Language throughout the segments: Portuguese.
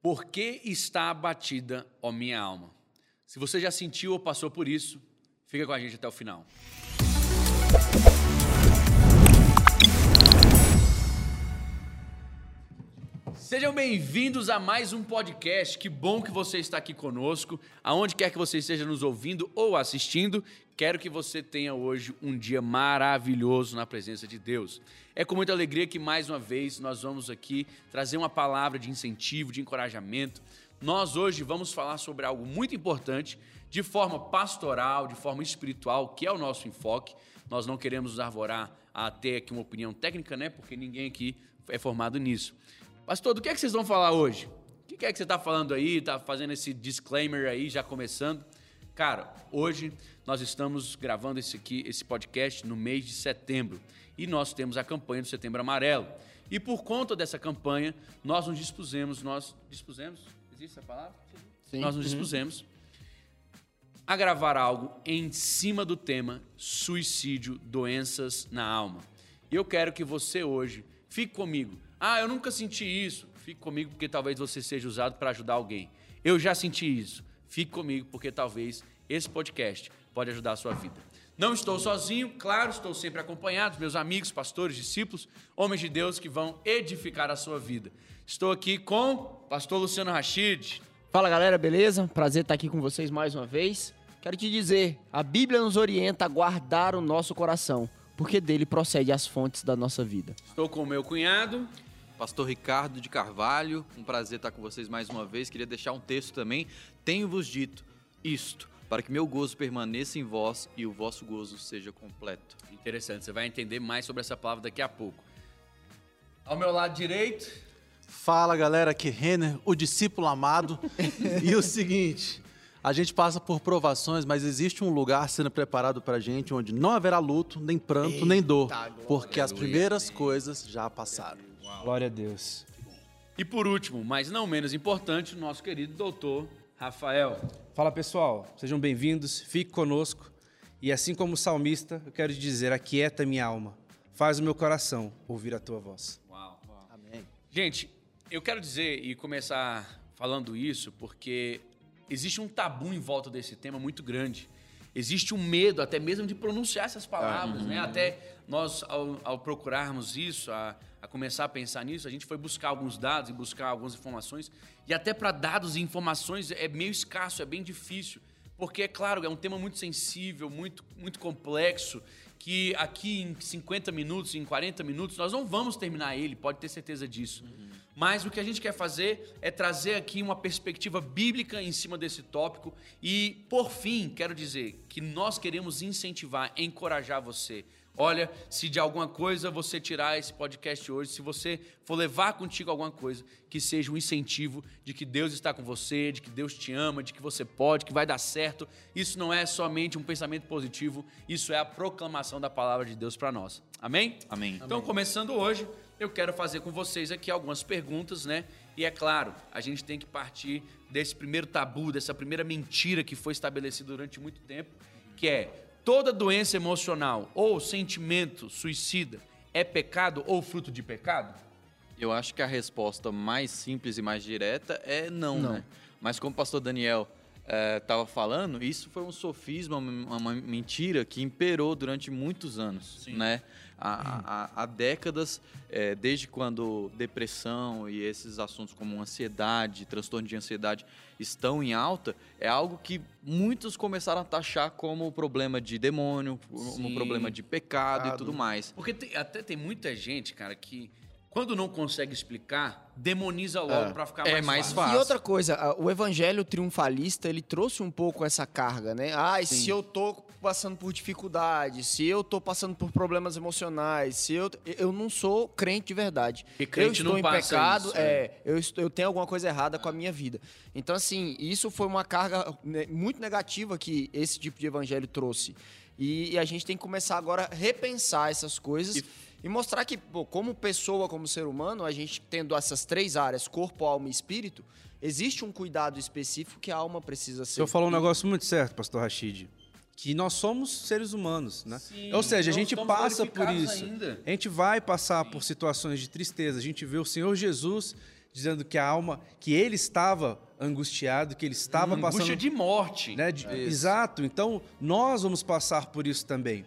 Por que está abatida, ó minha alma? Se você já sentiu ou passou por isso, fica com a gente até o final. Sejam bem-vindos a mais um podcast. Que bom que você está aqui conosco. Aonde quer que você esteja nos ouvindo ou assistindo, quero que você tenha hoje um dia maravilhoso na presença de Deus. É com muita alegria que mais uma vez nós vamos aqui trazer uma palavra de incentivo, de encorajamento. Nós hoje vamos falar sobre algo muito importante, de forma pastoral, de forma espiritual, que é o nosso enfoque. Nós não queremos arvorar a ter aqui uma opinião técnica, né? Porque ninguém aqui é formado nisso. Pastor, do que é que vocês vão falar hoje? O que é que você está falando aí? Está fazendo esse disclaimer aí, já começando? Cara, hoje nós estamos gravando esse aqui, esse podcast no mês de setembro e nós temos a campanha do Setembro Amarelo. E por conta dessa campanha, nós nos dispusemos, nós dispusemos, existe essa palavra? Sim. Nós nos Uhum. dispusemos a gravar algo em cima do tema suicídio, doenças na alma. E eu quero que você hoje fique comigo. Ah, eu nunca senti isso. Fique comigo porque talvez você seja usado para ajudar alguém. Eu já senti isso. Fique comigo porque talvez esse podcast pode ajudar a sua vida. Não estou sozinho, claro, estou sempre acompanhado meus amigos, pastores, discípulos, homens de Deus que vão edificar a sua vida. Estou aqui com o pastor Luciano Rachid. Fala galera, beleza? Prazer estar aqui com vocês mais uma vez. Quero te dizer, a Bíblia nos orienta a guardar o nosso coração, porque dele procede as fontes da nossa vida. Estou com o meu cunhado. Pastor Ricardo de Carvalho, um prazer estar com vocês mais uma vez. Queria deixar um texto também. Tenho-vos dito isto, para que meu gozo permaneça em vós e o vosso gozo seja completo. Interessante, você vai entender mais sobre essa palavra daqui a pouco. Ao meu lado direito, Fala galera, aqui é Renner, o discípulo amado. e o seguinte, a gente passa por provações, mas existe um lugar sendo preparado pra gente onde não haverá luto, nem pranto, nem dor, porque as primeiras coisas já passaram. Glória a Deus. e por último, mas não menos importante, o nosso querido doutor Rafael. Fala pessoal, sejam bem-vindos, fique conosco. E assim como o salmista, eu quero te dizer: aquieta minha alma, faz o meu coração ouvir a tua voz. Uau. Amém. Gente, eu quero dizer e começar falando isso porque existe um tabu em volta desse tema muito grande. Existe um medo até mesmo de pronunciar essas palavras, né? Até nós, ao, ao procurarmos isso, a, a começar a pensar nisso, a gente foi buscar alguns dados e buscar algumas informações. E até para dados e informações é meio escasso, é bem difícil. Porque, é claro, é um tema muito sensível, muito, muito complexo, que aqui em 50 minutos, em 40 minutos, nós não vamos terminar ele, pode ter certeza disso. Mas o que a gente quer fazer é trazer aqui uma perspectiva bíblica em cima desse tópico. E, por fim, quero dizer que nós queremos incentivar, encorajar você. Olha, se de alguma coisa você tirar esse podcast hoje, se você for levar contigo alguma coisa, que seja um incentivo de que Deus está com você, de que Deus te ama, de que você pode, que vai dar certo. Isso não é somente um pensamento positivo, isso é a proclamação da palavra de Deus para nós. Amém? Amém. Então, começando hoje, eu quero fazer com vocês aqui algumas perguntas, né? E é claro, a gente tem que partir desse primeiro tabu, dessa primeira mentira que foi estabelecida durante muito tempo, que é toda doença emocional ou sentimento suicida é pecado ou fruto de pecado? Eu acho que a resposta mais simples e mais direta é não, Não. né? Mas como o pastor Daniel estava falando, isso foi um sofisma, uma, uma mentira que imperou durante muitos anos, Sim. né? Há, há- há décadas, eh, desde quando depressão e esses assuntos como ansiedade, transtorno de ansiedade estão em alta, é algo que muitos começaram a taxar como problema de demônio, como Sim. problema de pecado e Pecado. tudo mais. Porque tem- até tem muita gente, cara, que quando não consegue explicar, demoniza logo É. pra ficar É mais, mais fácil. fácil. E outra coisa, o evangelho triunfalista, ele trouxe um pouco essa carga, né? Ai, se eu tô passando por dificuldade, se eu tô passando por problemas emocionais, se eu eu não sou crente de verdade. E crente eu estou não em passa pecado, isso, é, eu, estou- eu tenho alguma coisa errada com a minha vida. Então assim, isso foi uma carga né, muito negativa que esse tipo de evangelho trouxe. E, e a gente tem que começar agora a repensar essas coisas E- e mostrar que, pô, como pessoa, como ser humano, a gente tendo essas três áreas, corpo, alma e espírito, existe um cuidado específico que a alma precisa O ser. senhor falou um negócio muito certo, pastor Rachid. Que nós somos seres humanos, né? Sim, Ou seja, a não gente passa por isso. ainda. A gente vai passar por situações de tristeza. A gente vê o Senhor Jesus dizendo que a alma, que ele estava angustiado, que ele estava Uma passando angústia de morte. né? De- Exato. Então, nós vamos passar por isso também.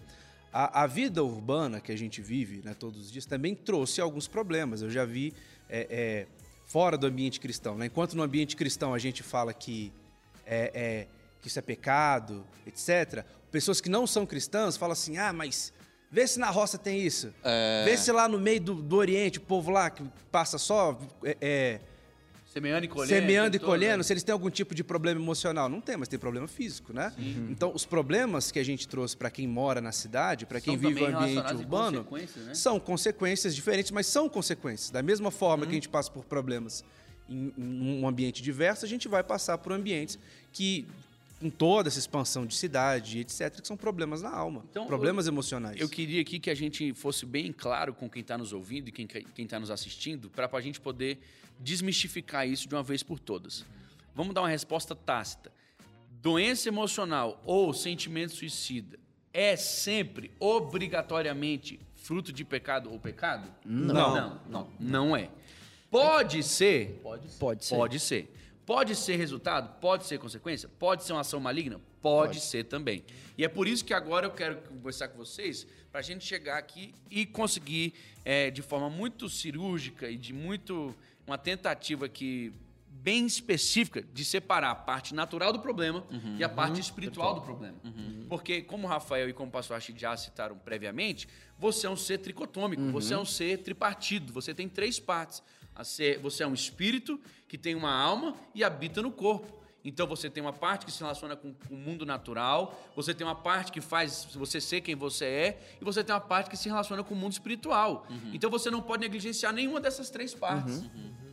A, a vida urbana que a gente vive né, todos os dias também trouxe alguns problemas. Eu já vi é, é, fora do ambiente cristão. né? Enquanto no ambiente cristão a gente fala que, é, é, que isso é pecado, etc., pessoas que não são cristãs falam assim: ah, mas vê se na roça tem isso. Vê se lá no meio do, do Oriente, o povo lá que passa só. é, é, Semeando e colhendo. semeando e né? colhendo, se eles têm algum tipo de problema emocional. Não tem, mas tem problema físico, né? Então, os problemas que a gente trouxe para quem mora na cidade, para quem São vive o também ambiente urbano, consequências, né? são consequências diferentes, mas são consequências. Da mesma forma que a gente passa por problemas em, em um ambiente diverso, a gente vai passar por ambientes que, com toda essa expansão de cidade, etc., que são problemas na alma, Então, problemas emocionais. Eu queria aqui que a gente fosse bem claro com quem está nos ouvindo e quem está nos assistindo, para a gente poder desmistificar isso de uma vez por todas. Vamos dar uma resposta tácita. Doença emocional ou sentimento suicida é sempre, obrigatoriamente, fruto de pecado ou pecado? Não. Não, não, não é. Pode ser, Pode ser. Pode ser. Pode ser resultado? Pode ser consequência? Pode ser uma ação maligna? Pode, ser também. E é por isso que agora eu quero conversar com vocês para a gente chegar aqui e conseguir, é, de forma muito cirúrgica e de muito. uma tentativa que bem específica de separar a parte natural do problema e a parte espiritual do problema. Porque, como o Rafael e como o pastor Rachid já citaram previamente, você é um ser tricotômico, você é um ser tripartido, você tem três partes. A ser- você é um espírito que tem uma alma e habita no corpo. Então você tem uma parte que se relaciona com, com o mundo natural, você tem uma parte que faz você ser quem você é, e você tem uma parte que se relaciona com o mundo espiritual. Então você não pode negligenciar nenhuma dessas três partes.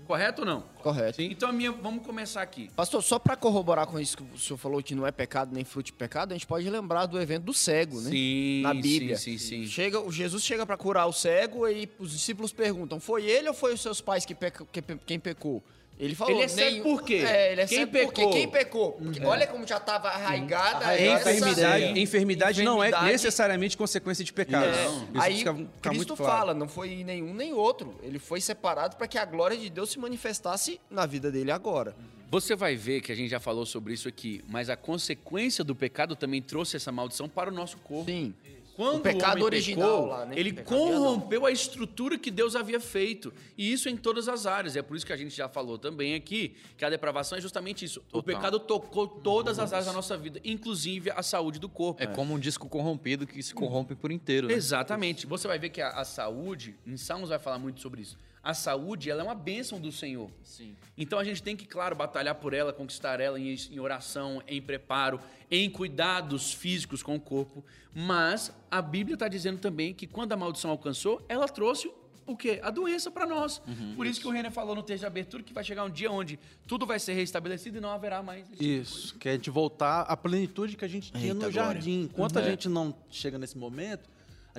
Correto ou não? Correto. Então a minha, vamos começar aqui. Pastor, só pra corroborar com isso que o senhor falou que não é pecado nem fruto de pecado, a gente pode lembrar do evento do cego, né? Sim, Na Bíblia. sim, sim, sim. Chega, o Jesus chega pra curar o cego e os discípulos perguntam: foi ele ou foi os seus pais que peca- que quem pecou? Ele falou. Ele é cego "Nem- por quê? É, ele é Quem cego pecou? porque quem pecou? Porque olha como já estava arraigada essa- Enfermidade, É. enfermidade não é Enfermidade- necessariamente consequência de pecado. É. Isso Aí fica, fica Cristo muito claro. fala, não foi nenhum nem outro. Ele foi separado para que a glória de Deus se manifestasse na vida dele agora. Você vai ver que a gente já falou sobre isso aqui, mas a consequência do pecado também trouxe essa maldição para o nosso corpo. Sim. Quando O pecado homem original pecou, lá, né? ele O corrompeu a estrutura que Deus havia feito. E isso em todas as áreas. É por isso que a gente já falou também aqui que a depravação é justamente isso. O pecado tocou todas as áreas da nossa vida, inclusive a saúde do corpo. É como um disco corrompido que se corrompe por inteiro, né? Exatamente. Você vai ver que a, a saúde, em Salmos vai falar muito sobre isso. A saúde, ela é uma bênção do Senhor. Sim. Então a gente tem que, claro, batalhar por ela, conquistar ela em, em oração, em preparo, em cuidados físicos com o corpo. Mas a Bíblia está dizendo também que quando a maldição alcançou, ela trouxe o quê? A doença para nós. Por isso que o René falou no texto de abertura que vai chegar um dia onde tudo vai ser restabelecido e não haverá mais. tipo Isso, que é de voltar à plenitude que a gente tinha Eita, no glória. jardim. Enquanto Uhum. a gente não chega nesse momento,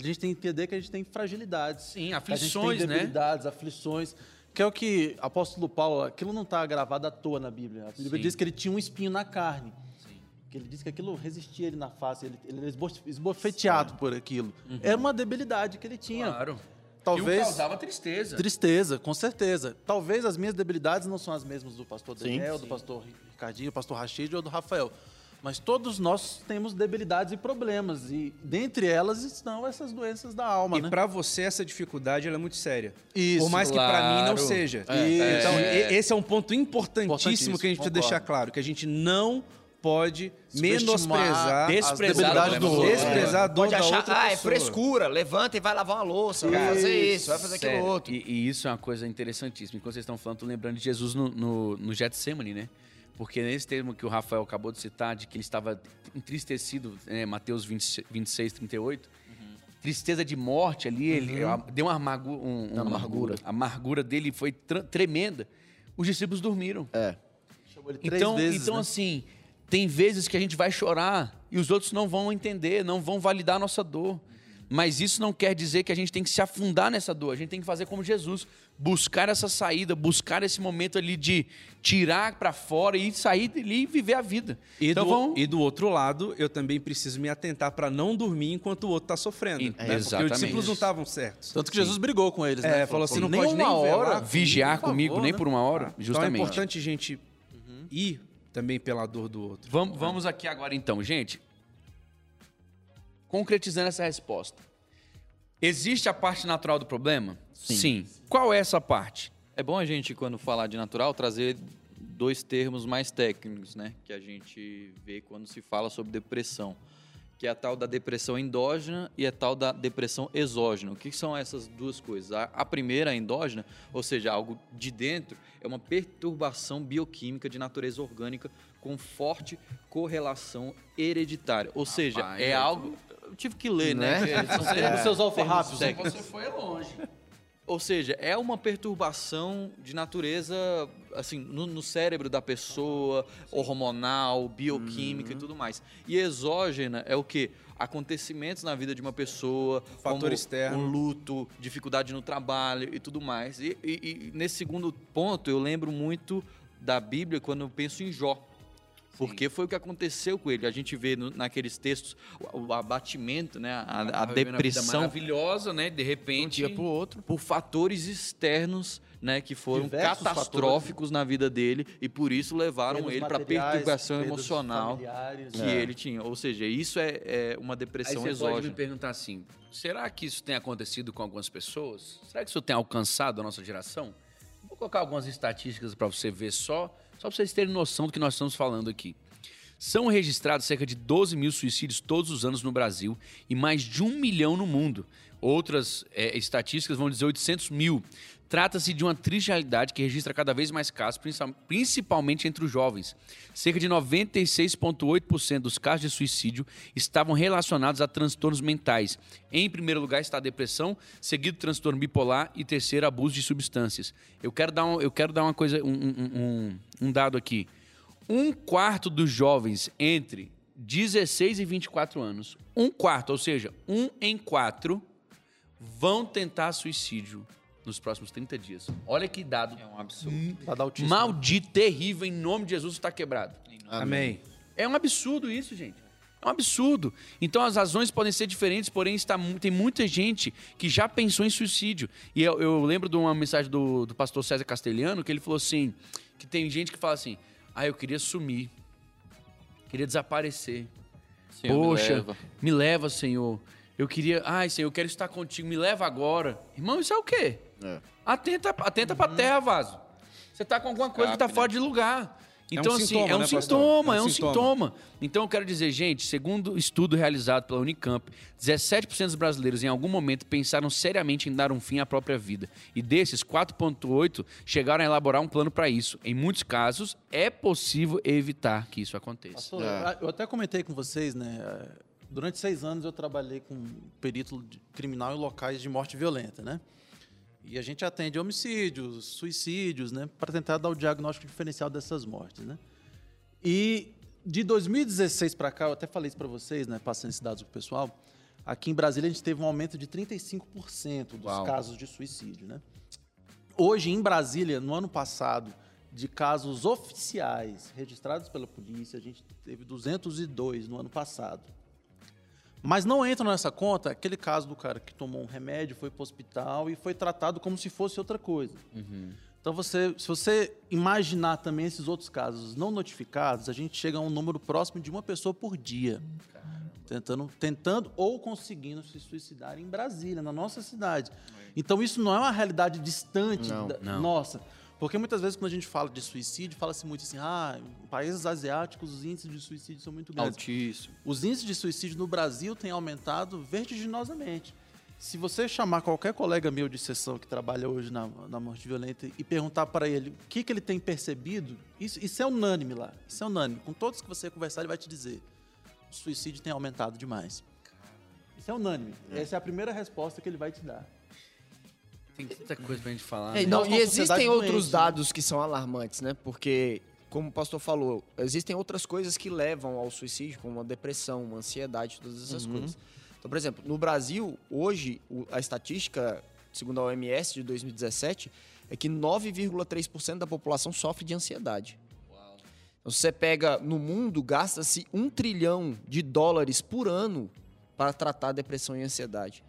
a gente tem que entender que a gente tem fragilidades. Sim, aflições, a gente tem né? debilidades, aflições. Que é o que o apóstolo Paulo, aquilo não está gravado à toa na Bíblia. A Bíblia Sim. diz que ele tinha um espinho na carne. Que ele disse que aquilo resistia ele na face, ele, ele era esbo- esbofeteado por aquilo. Era uma debilidade que ele tinha. Uhum. Claro. Talvez E causava tristeza. Tristeza, com certeza. Talvez as minhas debilidades não são as mesmas do pastor Sim. Daniel, do pastor Ricardinho, do pastor Rachid ou do Rafael. Mas todos nós temos debilidades e problemas. E dentre elas estão essas doenças da alma, E né? pra você essa dificuldade ela é muito séria. Isso, Por mais que pra mim não seja. É, então, é. e- esse é um ponto importantíssimo, Importantíssimo, que a gente precisa concordo. deixar claro, que a gente não pode menosprezar, desprezar do desprezar a dor Pode da achar, outra ah, é pessoa. frescura, levanta e vai lavar uma louça, vai fazer isso, vai fazer aquilo Sério. outro. E, e isso é uma coisa interessantíssima. Enquanto vocês estão falando, tô lembrando de Jesus no, no, no Getsemane, né? Porque nesse termo que o Rafael acabou de citar, de que ele estava entristecido, né? Mateus 20, 26, 38, tristeza de morte ali, ele a- deu uma amargu, um, um- Amargura. A amargura dele foi tremenda. Os discípulos dormiram. É. Chamou ele três Então, vezes, então né? assim, tem vezes que a gente vai chorar e os outros não vão entender, não vão validar a nossa dor. Mas isso não quer dizer que a gente tem que se afundar nessa dor. A gente tem que fazer como Jesus, buscar essa saída, buscar esse momento ali de tirar para fora e sair dali e viver a vida. E, então do, vamos... e do outro lado, eu também preciso me atentar para não dormir enquanto o outro está sofrendo. E- né? Porque exatamente. os discípulos não estavam certos. Tanto que Jesus brigou com eles, né? É, falou assim, não nem pode nem velar hora vigiar comigo favor, nem né? por uma hora, Então é justamente. importante a gente ir também pela dor do outro. Vamos, vamos aqui agora então, gente. Concretizando essa resposta. Existe a parte natural do problema? Sim. Qual é essa parte? É bom a gente, quando falar de natural, trazer dois termos mais técnicos, né? Que a gente vê quando se fala sobre depressão. Que é a tal da depressão endógena e a tal da depressão exógena. O que são essas duas coisas? A, primeira, a endógena, ou seja, algo de dentro, é uma perturbação bioquímica de natureza orgânica com forte correlação hereditária. Ou seja, Rapaz, é eu- algo... Tive que ler, né? Né? São Os seus alfarrábios. técnicos. Você foi longe. Ou seja, é uma perturbação de natureza, assim, no, no cérebro da pessoa, hormonal, bioquímica e tudo mais. E exógena é o quê? Acontecimentos na vida de uma pessoa, Fator como externo. um luto, dificuldade no trabalho e tudo mais. E, e- e nesse segundo ponto, eu lembro muito da Bíblia quando eu penso em Jó. Porque foi o que aconteceu com ele. A gente vê no- naqueles textos o, abatimento, né? a, a depressão maravilhosa, né? De De um repente. dia pro outro. por fatores externos, né, que foram Diversos catastróficos na vida dele e por isso levaram ele para perturbação emocional que É. ele tinha. Ou seja, isso é, é uma Aí depressão você pode me exógena. perguntar assim: será que isso tem acontecido com algumas pessoas? Será que isso tem alcançado a nossa geração? Vou colocar algumas estatísticas para você ver só, só para vocês terem noção do que nós estamos falando aqui. São registrados cerca de 12 mil suicídios todos os anos no Brasil e mais de um milhão no mundo. Outras é, estatísticas vão dizer 800 mil. Trata-se de uma triste realidade que registra cada vez mais casos, principal- principalmente entre os jovens. Cerca de 96,8% dos casos de suicídio estavam relacionados a transtornos mentais. Em primeiro lugar está a depressão, seguido do transtorno bipolar e terceiro, abuso de substâncias. Eu quero dar, um, eu quero dar uma coisa, um- um- um dado aqui. Um quarto dos jovens entre 16 e 24 anos, um quarto, ou seja, um em quatro, vão tentar suicídio nos próximos 30 dias. Olha que dado É um absurdo. Dado autismo. maldito, terrível, em nome de Jesus está quebrado. Amém. É um absurdo isso, gente. É um absurdo. Então as razões podem ser diferentes, porém está, tem muita gente que já pensou em suicídio. E eu, eu lembro de uma mensagem do, do pastor César Castelhano que ele falou assim: que tem gente que fala assim, ah, eu queria sumir. Queria desaparecer. Senhor, me Poxa, leva. me leva, Senhor. Eu queria. Ai, Senhor, eu quero estar contigo. Me leva agora. Irmão, isso é o quê? É. Atenta, atenta pra terra, vaso. Você tá com alguma coisa que tá Escape, fora né? de lugar. um Então, assim, sintoma, é um né, sintoma, É é um um sintoma. sintoma. Então, eu quero dizer, gente, segundo estudo realizado pela Unicamp, 17% dos brasileiros em algum momento pensaram seriamente em dar um fim à própria vida. E desses, 4,8% chegaram a elaborar um plano para isso. Em muitos casos, é possível evitar que isso aconteça. Pastor, É. eu até comentei com vocês, né? Durante seis anos eu trabalhei com perito criminal em locais de morte violenta, né? E a gente atende homicídios, suicídios, né? Para tentar dar o diagnóstico diferencial dessas mortes, né? E de 2016 para cá, eu até falei isso para vocês, né? Passando esses dados pro pessoal. Aqui em Brasília a gente teve um aumento de 35% dos Uau. casos de suicídio, né? Hoje, em Brasília, no ano passado, de casos oficiais registrados pela polícia, a gente teve 202 no ano passado. Mas não entra nessa conta aquele caso do cara que tomou um remédio, foi para o hospital e foi tratado como se fosse outra coisa. Então, você, se você imaginar também esses outros casos não notificados, a gente chega a um número próximo de uma pessoa por dia. Tentando, tentando ou conseguindo se suicidar em Brasília, na nossa cidade. Então, isso não é uma realidade distante Não, da não. nossa. Porque muitas vezes, quando a gente fala de suicídio, fala-se muito assim: ah, em países asiáticos os índices de suicídio são muito grandes. Altíssimo. Os índices de suicídio no Brasil têm aumentado vertiginosamente. Se você chamar qualquer colega meu de sessão que trabalha hoje na, na morte violenta e perguntar para ele o que, que ele tem percebido, isso, isso é unânime lá. Isso é unânime. Com todos que você conversar, ele vai te dizer: o suicídio tem aumentado demais. Isso é unânime. Essa é a primeira resposta que ele vai te dar. Tem tanta coisa pra gente falar. É, né? não, e existem outros doente, né? dados que são alarmantes, né? Porque, como o pastor falou, existem outras coisas que levam ao suicídio, como a depressão, uma ansiedade, todas essas Uhum. coisas. Então, por exemplo, no Brasil, hoje, a estatística, segundo a OMS de 2017, é que 9,3% da população sofre de ansiedade. Então, se você pega no mundo, gasta-se um trilhão de dólares por ano para tratar depressão e ansiedade.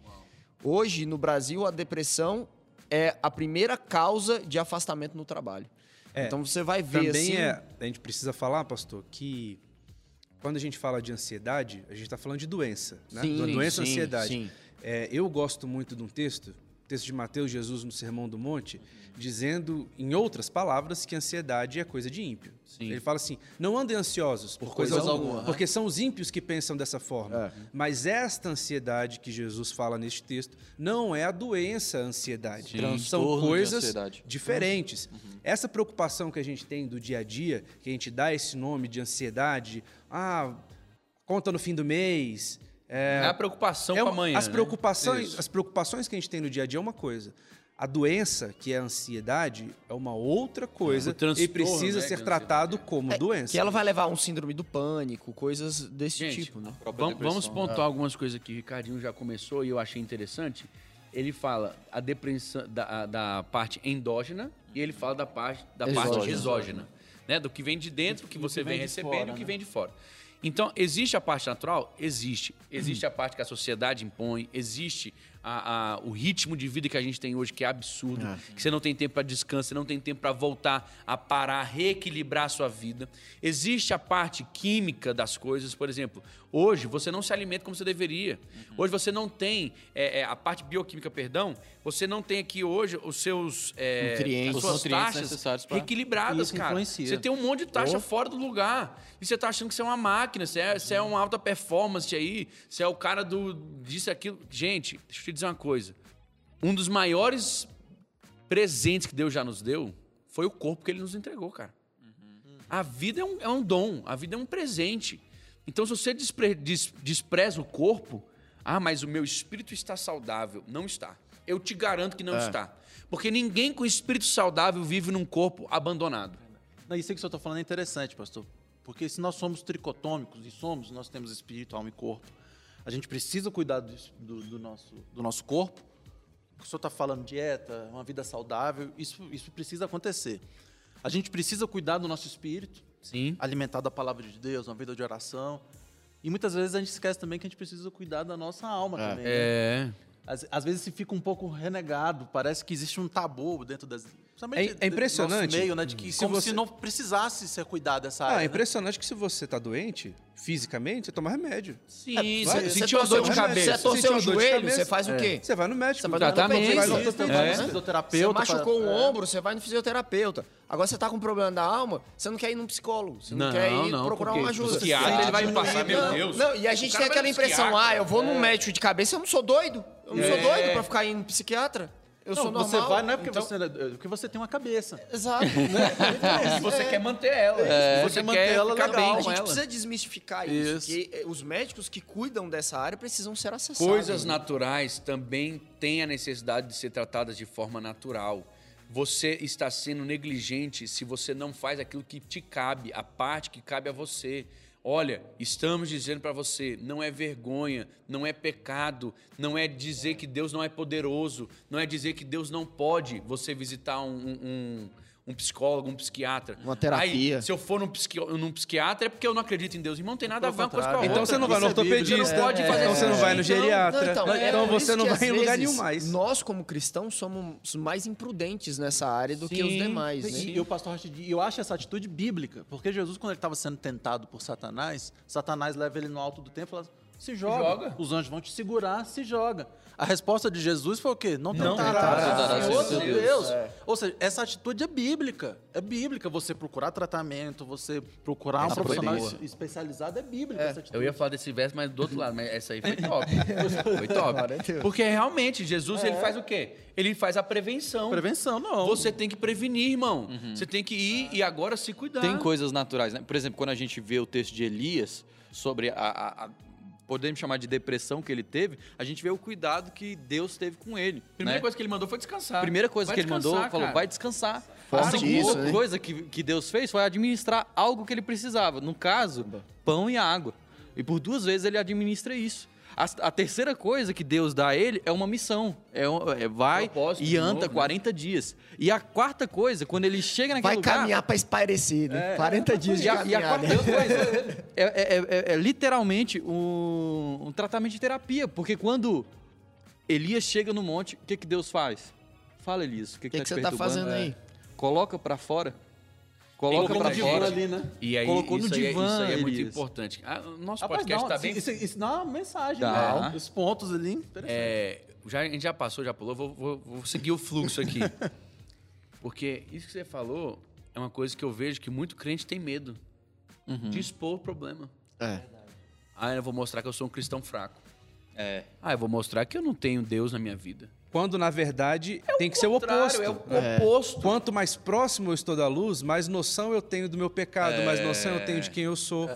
Hoje, no Brasil, a depressão é a primeira causa de afastamento no trabalho. É, então você vai ver Também assim. é, a gente precisa falar, pastor, que quando a gente fala de ansiedade, a gente está falando de doença, né? Sim, doença sim, ansiedade. sim. É, eu gosto muito de um texto, texto de Mateus Jesus no Sermão do Monte, dizendo, em outras palavras, que a ansiedade é coisa de ímpio. Sim. Ele fala assim: não andem ansiosos por, coisa, coisa alguma, alguma. porque são os ímpios que pensam dessa forma. É. Mas esta ansiedade que Jesus fala neste texto não é a doença a ansiedade. Sim. São coisas ansiedade. diferentes. Essa preocupação que a gente tem do dia a dia, que a gente dá esse nome de ansiedade, ah, conta no fim do mês. É a preocupação é com uma- amanhã. as né? preocupações, Isso. as preocupações que a gente tem no dia a dia é uma coisa. A doença, que é a ansiedade, é uma outra coisa transtorno, e precisa né, ser que é tratado ansiedade. como doença. Que ela vai levar a um síndrome do pânico, coisas desse Gente, tipo, né? Vamos, vamos depressão. pontuar algumas coisas que o Ricardinho já começou e eu achei interessante. Ele fala a depressão da, da parte endógena e ele fala da parte da parte Exógena. exógena, né? Do que vem de dentro, que você vem vem recebendo fora, e o que né? vem de fora. Então, existe a parte natural? Existe. Existe a parte que a sociedade impõe, existe a- a- o ritmo de vida que a gente tem hoje, que é absurdo, que você não tem tempo para descanso, você não tem tempo para voltar a parar, reequilibrar a sua vida. Existe a parte química das coisas, por exemplo, hoje você não se alimenta como você deveria. Hoje você não tem é, é, a parte bioquímica, perdão, você não tem aqui hoje os seus é, Nutrientes. as suas nutrientes taxas pra- reequilibradas, Isso cara. influencia. Você tem um monte de taxa fora do lugar. E você tá achando que você é uma máquina, você é, você é uma alta performance aí, você é o cara do disso aquilo. Gente, deixa eu te dizer uma coisa. Um dos maiores presentes que Deus já nos deu foi o corpo que ele nos entregou, cara. A vida é um, é um dom, a vida é um presente. Então, se você despre- des- despreza o corpo, ah, mas o meu espírito está saudável. Não está. Eu te garanto que não está. Porque ninguém com espírito saudável vive num corpo abandonado. Não, isso que o senhor está falando é interessante, pastor. Porque se nós somos tricotômicos, e somos, nós temos espírito, alma e corpo, a gente precisa cuidar do, do- do nosso, do nosso corpo. O senhor está falando dieta, uma vida saudável, isso, isso precisa acontecer. A gente precisa cuidar do nosso espírito, Sim. alimentar da palavra de Deus, uma vida de oração. E muitas vezes a gente esquece também que a gente precisa cuidar da nossa alma também. né? É. Às, às vezes se fica um pouco renegado, parece que existe um tabu dentro das. É- é impressionante. Meio, né? De que Se como você- se não precisasse ser cuidado dessa Ah, área. é né? impressionante que se você tá doente, fisicamente, você toma remédio. Sim, vai, você sentiu uma dor de cabeça. Você torceu o joelho, você faz o quê? Você vai no médico. Você vai Exatamente. no né? Fisioterapeuta. Você machucou um é. ombro, você vai no fisioterapeuta. Agora você tá com um problema da alma, você não quer ir num psicólogo, você não, Não, quer ir não, procurar uma ajuda. o psiquiatra, ele vai me passar, meu Deus. Não, e a gente O tem aquela impressão, ah, eu vou num médico de cabeça, eu não sou doido. Eu não sou É. doido pra ficar indo no psiquiatra. Eu Não, sou normal. você vai, não é porque, Então- você, é porque você tem uma cabeça. Exato. E você É. quer manter ela. É. Você Quer manter quer ela legal. bem a gente ela. precisa desmistificar isso. Isso. Que eh, os médicos que cuidam dessa área precisam ser acessados. Coisas naturais também têm a necessidade de ser tratadas de forma natural. Você está sendo negligente se você não faz aquilo que te cabe, a parte que cabe a você. Olha, estamos dizendo para você, não é vergonha, não é pecado, não é dizer que Deus não é poderoso, não é dizer que Deus não pode você visitar um, um, um psicólogo, um psiquiatra. Uma terapia. Aí, se eu for num, psiqui num psiquiatra é porque eu não acredito em Deus. Irmão, não tem nada a ver uma coisa com a outra. Então você não vai no Isso é ortopedista. Você não pode fazer Então você não vai no isso. geriatra. Não, Então, é você isso não vai em lugar nenhum mais. Nós, como cristãos, somos mais imprudentes nessa área do que os Sim. demais, né? E, o pastor eu acho essa atitude bíblica, porque Jesus, quando ele estava sendo tentado por Satanás, Satanás leva ele no alto do templo e fala: se joga. joga. Os anjos vão te segurar, se joga. A resposta de Jesus foi o quê? Não Não tentarás tentarás o outro Deus. Deus. É. Ou seja, essa atitude é bíblica. É bíblica. Você procurar tratamento, você procurar um Essa foi profissional boa. es- especializado é bíblica. essa atitude. Eu ia falar desse verso, mas do outro lado, mas essa aí foi top. foi top. Porque realmente, Jesus, ele faz o quê? Ele faz a prevenção. Prevenção, não. Você tem que prevenir, irmão. Você tem que ir e agora se cuidar. Tem coisas naturais, né? Por exemplo, quando a gente vê o texto de Elias sobre a, a- a- podemos chamar de depressão que ele teve, a gente vê o cuidado que Deus teve com ele. Primeira né? coisa que ele mandou foi descansar. Primeira coisa Vai que ele mandou, descansar, falou, cara. vai descansar. Forte a segunda isso, coisa que, que Deus fez foi administrar algo que ele precisava. No caso, pão e água. E por duas vezes ele administra isso. A, a terceira coisa que Deus dá a ele é uma missão. É, é vai e de anda novo, né? 40 dias. E a quarta coisa, quando ele chega naquele Vai lugar... caminhar pra espairecer, né? 40 dias de E a, e a caminhada. quarta coisa é, é- é- é literalmente um, um tratamento de terapia. Porque quando Elias chega no monte, o que, que Deus faz? Fala, Elias, o que, O que, tá que você tá perturbando? fazendo aí? Coloca pra fora. Coloca pra fora. ali, né? E aí, Colocou no isso aí é- divã, isso aí é muito importante. Ah, o nosso podcast dá tá bem... Isso, isso dá uma mensagem, Dá. né? Os pontos ali. É, já, a gente já passou, já pulou, vou, vou- vou seguir o fluxo aqui. Porque isso que você falou é uma coisa que eu vejo que muito crente tem medo de expor o problema. É. Ah, eu vou mostrar que eu sou um cristão fraco. É. Ah, eu vou mostrar que eu não tenho Deus na minha vida. Quando, na verdade, tem que ser o oposto. É o oposto. Quanto mais próximo eu estou da luz, mais noção eu tenho do meu pecado, mais noção eu tenho de quem eu sou.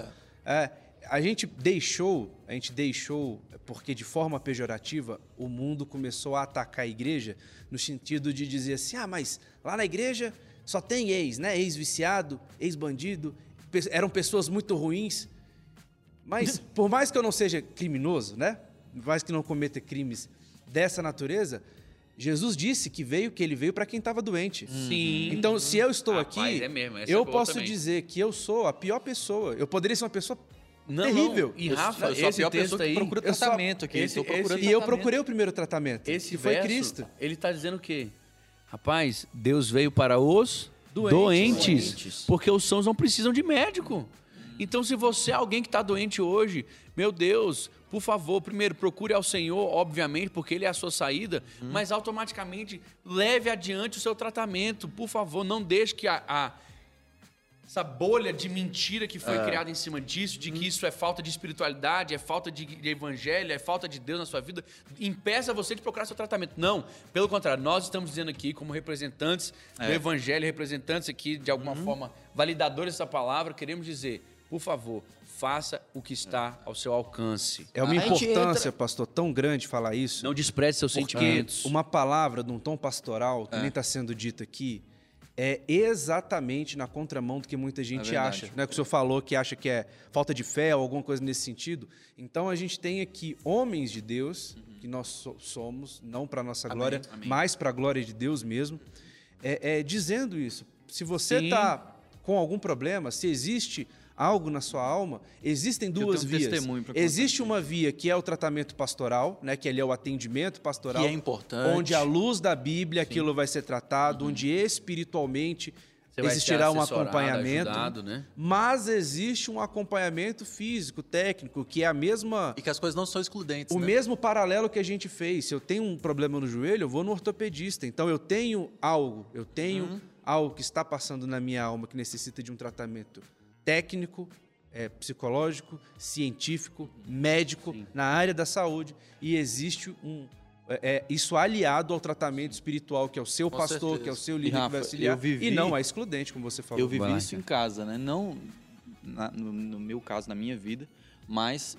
É, a gente deixou, a gente deixou, porque de forma pejorativa, o mundo começou a atacar a igreja no sentido de dizer assim: ah, mas lá na igreja só tem ex, né? Ex-viciado, ex-bandido, eram pessoas muito ruins. Mas por mais que eu não seja criminoso, né? Por mais que não cometa crimes dessa natureza, Jesus disse que veio, que ele veio para quem estava doente. Sim. Então, se eu estou Rapaz, aqui, é mesmo, é eu posso também. dizer que eu sou a pior pessoa. Eu poderia ser uma pessoa Não, terrível. não. E Eu Rafa, eu sou a esse pior texto pessoa que aí... procura eu tratamento aqui. esse- esse- E eu tratamento. procurei o primeiro tratamento, Esse que foi verso, Cristo. Ele tá dizendo o quê? Rapaz, Deus veio para os Doentes. doentes, Doentes. porque os sãos não precisam de médico. Então, se você é alguém que está doente hoje, meu Deus, por favor, primeiro procure ao Senhor, obviamente, porque Ele é a sua saída, mas automaticamente leve adiante o seu tratamento. Por favor, não deixe que a, a- essa bolha de mentira que foi criada em cima disso, de que isso é falta de espiritualidade, é falta de, de evangelho, é falta de Deus na sua vida, impeça você de procurar seu tratamento. Não, pelo contrário, nós estamos dizendo aqui, como representantes do evangelho, representantes aqui, de alguma forma, validadores dessa palavra, queremos dizer, por favor, faça o que está ao seu alcance. É uma importância, entra- pastor, tão grande falar isso. Não despreze seus sentimentos. uma palavra de um tom pastoral, que nem está sendo dito aqui, é exatamente na contramão do que muita gente verdade. acha. Né? Que o senhor falou que acha que é falta de fé ou alguma coisa nesse sentido. Então a gente tem aqui homens de Deus, que nós so- somos, não para nossa glória, amém. mas para a glória de Deus mesmo, é, é, dizendo isso. Se você está com algum problema, se existe algo na sua alma, existem duas um vias. Existe uma via que é o tratamento pastoral, né, que é o atendimento pastoral, Que é importante. onde à luz da Bíblia aquilo vai ser tratado, onde espiritualmente existirá um acompanhamento. ajudado, né? Mas existe um acompanhamento físico, técnico, que é a mesma E que as coisas não são excludentes, o né? mesmo paralelo que a gente fez. Se eu tenho um problema no joelho, eu vou no ortopedista. Então eu tenho algo, eu tenho algo que está passando na minha alma que necessita de um tratamento técnico, é, psicológico, científico, médico, na área da saúde. E existe um. é, é, isso aliado ao tratamento espiritual, que é o seu Com pastor, certeza. que é o seu E, líder que vai auxiliar. vivi- E não é excludente, como você falou. Eu vivi isso em casa, né? Não na- no, no meu caso, na minha vida, mas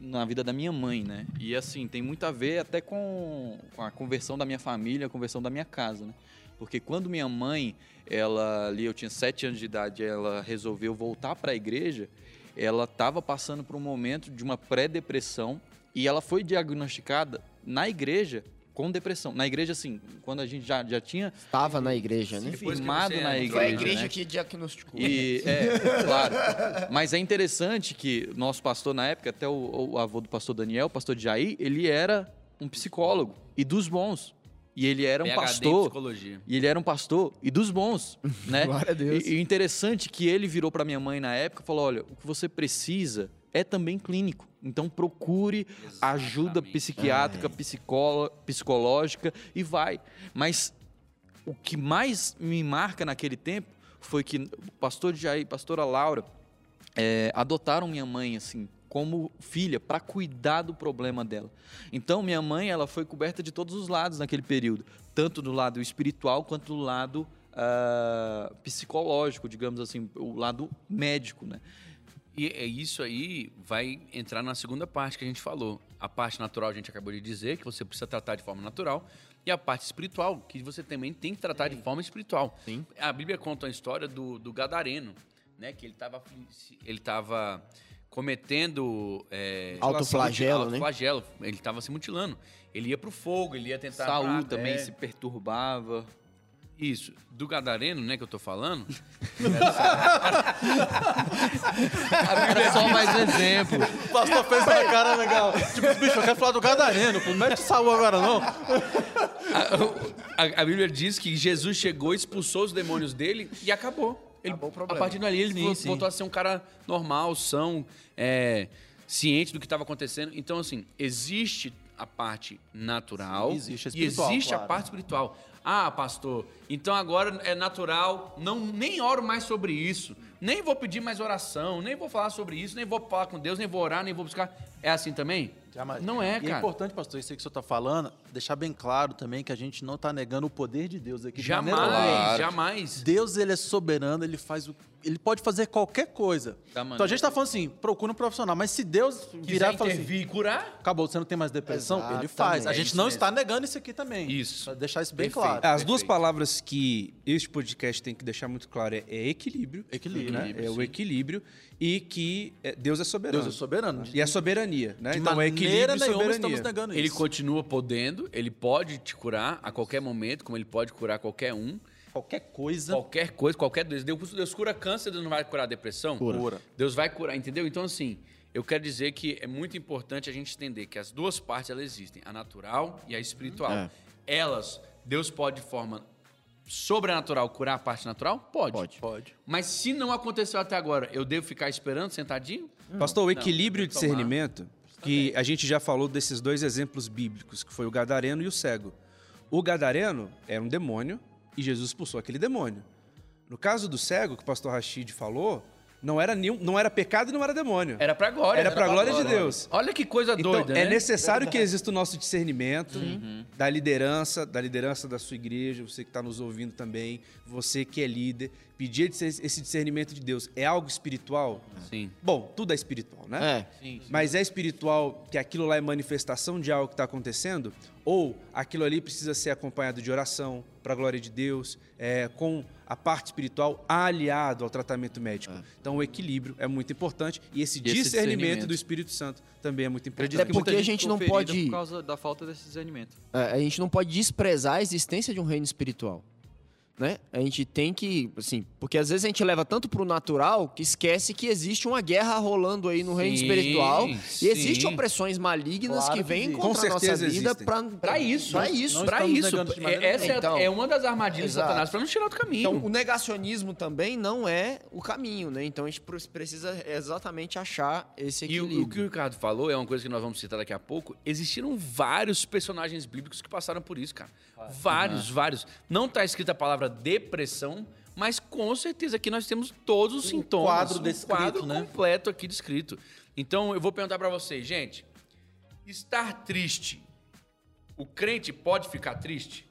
na vida da minha mãe, né? E assim, tem muito a ver até com, com a conversão da minha família, a conversão da minha casa, né? Porque quando minha mãe, ela ali, eu tinha sete anos de idade, ela resolveu voltar para a igreja, ela estava passando por um momento de uma pré-depressão e ela foi diagnosticada na igreja com depressão. Na igreja, assim, quando a gente já, já tinha Estava na igreja, né? Firmado na entrou igreja. Foi a né? igreja que diagnosticou. E, é, claro. Mas é interessante que nosso pastor, na época, até o, o avô do pastor Daniel, o pastor Jair, ele era um psicólogo e dos bons. E ele era um PhD em pastor. psicologia. E ele era um pastor e dos bons, né? Glória a Deus. E, e interessante que ele virou para minha mãe na época e falou: olha, o que você precisa é também clínico. Então procure ajuda psiquiátrica, psicólo- psicológica e vai. Mas o que mais me marca naquele tempo foi que o pastor Jair e a pastora Laura é, adotaram minha mãe assim como filha para cuidar do problema dela. Então minha mãe ela foi coberta de todos os lados naquele período, tanto do lado espiritual quanto do lado ah, psicológico, digamos assim, o lado médico, né? E é isso aí vai entrar na segunda parte que a gente falou. A parte natural a gente acabou de dizer, que você precisa tratar de forma natural. E a parte espiritual, que você também tem que tratar de forma espiritual. Sim. A Bíblia conta a história do, do Gadareno, né? Que ele estava ele tava cometendo é, Autoflagelo, né? autoflagelo. Ele estava se mutilando. Ele ia pro fogo, ele ia tentar. Saul pra- também é, se perturbava. Isso. Do Gadareno, né, que eu tô falando. É só mais um exemplo. O pastor fez uma cara legal. Tipo, bicho, eu quero falar do Gadareno, pô. Não mete Saúl agora, não. A, a- a Bíblia diz que Jesus chegou, expulsou os demônios dele e acabou. Ele, Acabou o a problema. partir dali, ele Sim, sim. voltou a ser um cara normal, são, é, ciente do que estava acontecendo. Então, assim, existe a parte natural Sim, existe a e existe a claro. parte espiritual. Ah, pastor, então agora é natural, não nem oro mais sobre isso, nem vou pedir mais oração, nem vou falar sobre isso, nem vou falar com Deus, nem vou orar, nem vou buscar. É assim também? Jamais. Não é, E cara. é importante, pastor, isso aí que o senhor está falando, deixar bem claro também que a gente não está negando o poder de Deus aqui. de Jamais. Claro. jamais. Deus, ele é soberano, ele faz o... Ele pode fazer qualquer coisa. Então a gente está falando assim, procura um profissional. Mas se Deus virar Quiser e falar assim, e curar, acabou, você não tem mais depressão, ele faz. A É gente isso não mesmo. está negando isso aqui também. Isso. Pra deixar isso bem Perfeito. claro. É, As duas Perfeito. palavras que este podcast tem que deixar muito claro é, é equilíbrio. Equilíbrio, né? equilíbrio, É o sim. equilíbrio e que é, Deus é soberano. Deus é soberano. E é soberania, né? De então é equilíbrio e soberania. estamos negando Ele isso. continua podendo, ele pode te curar a qualquer momento, como ele pode curar qualquer um. Qualquer coisa. Qualquer coisa, qualquer doença. Deus, Deus cura câncer, Deus não vai curar depressão? Cura. Deus vai curar, entendeu? Então, assim, eu quero dizer que é muito importante a gente entender que as duas partes elas existem, a natural e a espiritual. É. Elas, Deus pode de forma sobrenatural curar a parte natural? Pode. Pode. Pode. Mas se não aconteceu até agora, eu devo ficar esperando sentadinho? Pastor, o equilíbrio e discernimento, que a gente já falou desses dois exemplos bíblicos, que foi o gadareno e o cego. O gadareno era um demônio e Jesus expulsou aquele demônio. No caso do cego, que o pastor Rashid falou, não era, nenhum, não era pecado e não era demônio. Era pra glória. Era pra glória de glória. Deus. Olha que coisa Então, doida, é né? necessário que exista o nosso discernimento da liderança, da liderança da sua igreja, você que está nos ouvindo também, você que é líder, pedir esse esse discernimento de Deus. É algo espiritual? Sim. Bom, tudo é espiritual, né? É. Mas é espiritual que aquilo lá é manifestação de algo que está acontecendo? Ou aquilo ali precisa ser acompanhado de oração para a glória de Deus, é, com a parte espiritual aliado ao tratamento médico? Então o equilíbrio é muito importante e esse, esse discernimento, discernimento. do Espírito Santo também é muito importante. que porque a gente não pode- Por causa da falta desse discernimento. É, a gente não pode desprezar a existência de um reino espiritual. Né? A gente tem que, assim, porque às vezes a gente leva tanto pro natural que esquece que existe uma guerra rolando aí no reino Sim, espiritual sim. e existem opressões malignas Claro que que vêm contra Com a nossa certeza vida Pra isso. Pra isso. Estamos isso. de Essa é- Então, é, uma das armadilhas de exato. Satanás pra não tirar do caminho. Então, o negacionismo também não é o caminho, né? Então a gente pre- precisa exatamente achar esse E o, equilíbrio. o que o Ricardo falou é uma coisa que nós vamos citar daqui a pouco. Existiram vários personagens bíblicos que passaram por isso, cara. Vários, vários. Não está escrita a palavra depressão, mas com certeza aqui nós temos todos os sintomas. quadro um descrito, quadro né? completo aqui descrito. Então eu vou perguntar para vocês, gente. Estar triste, o crente pode ficar triste?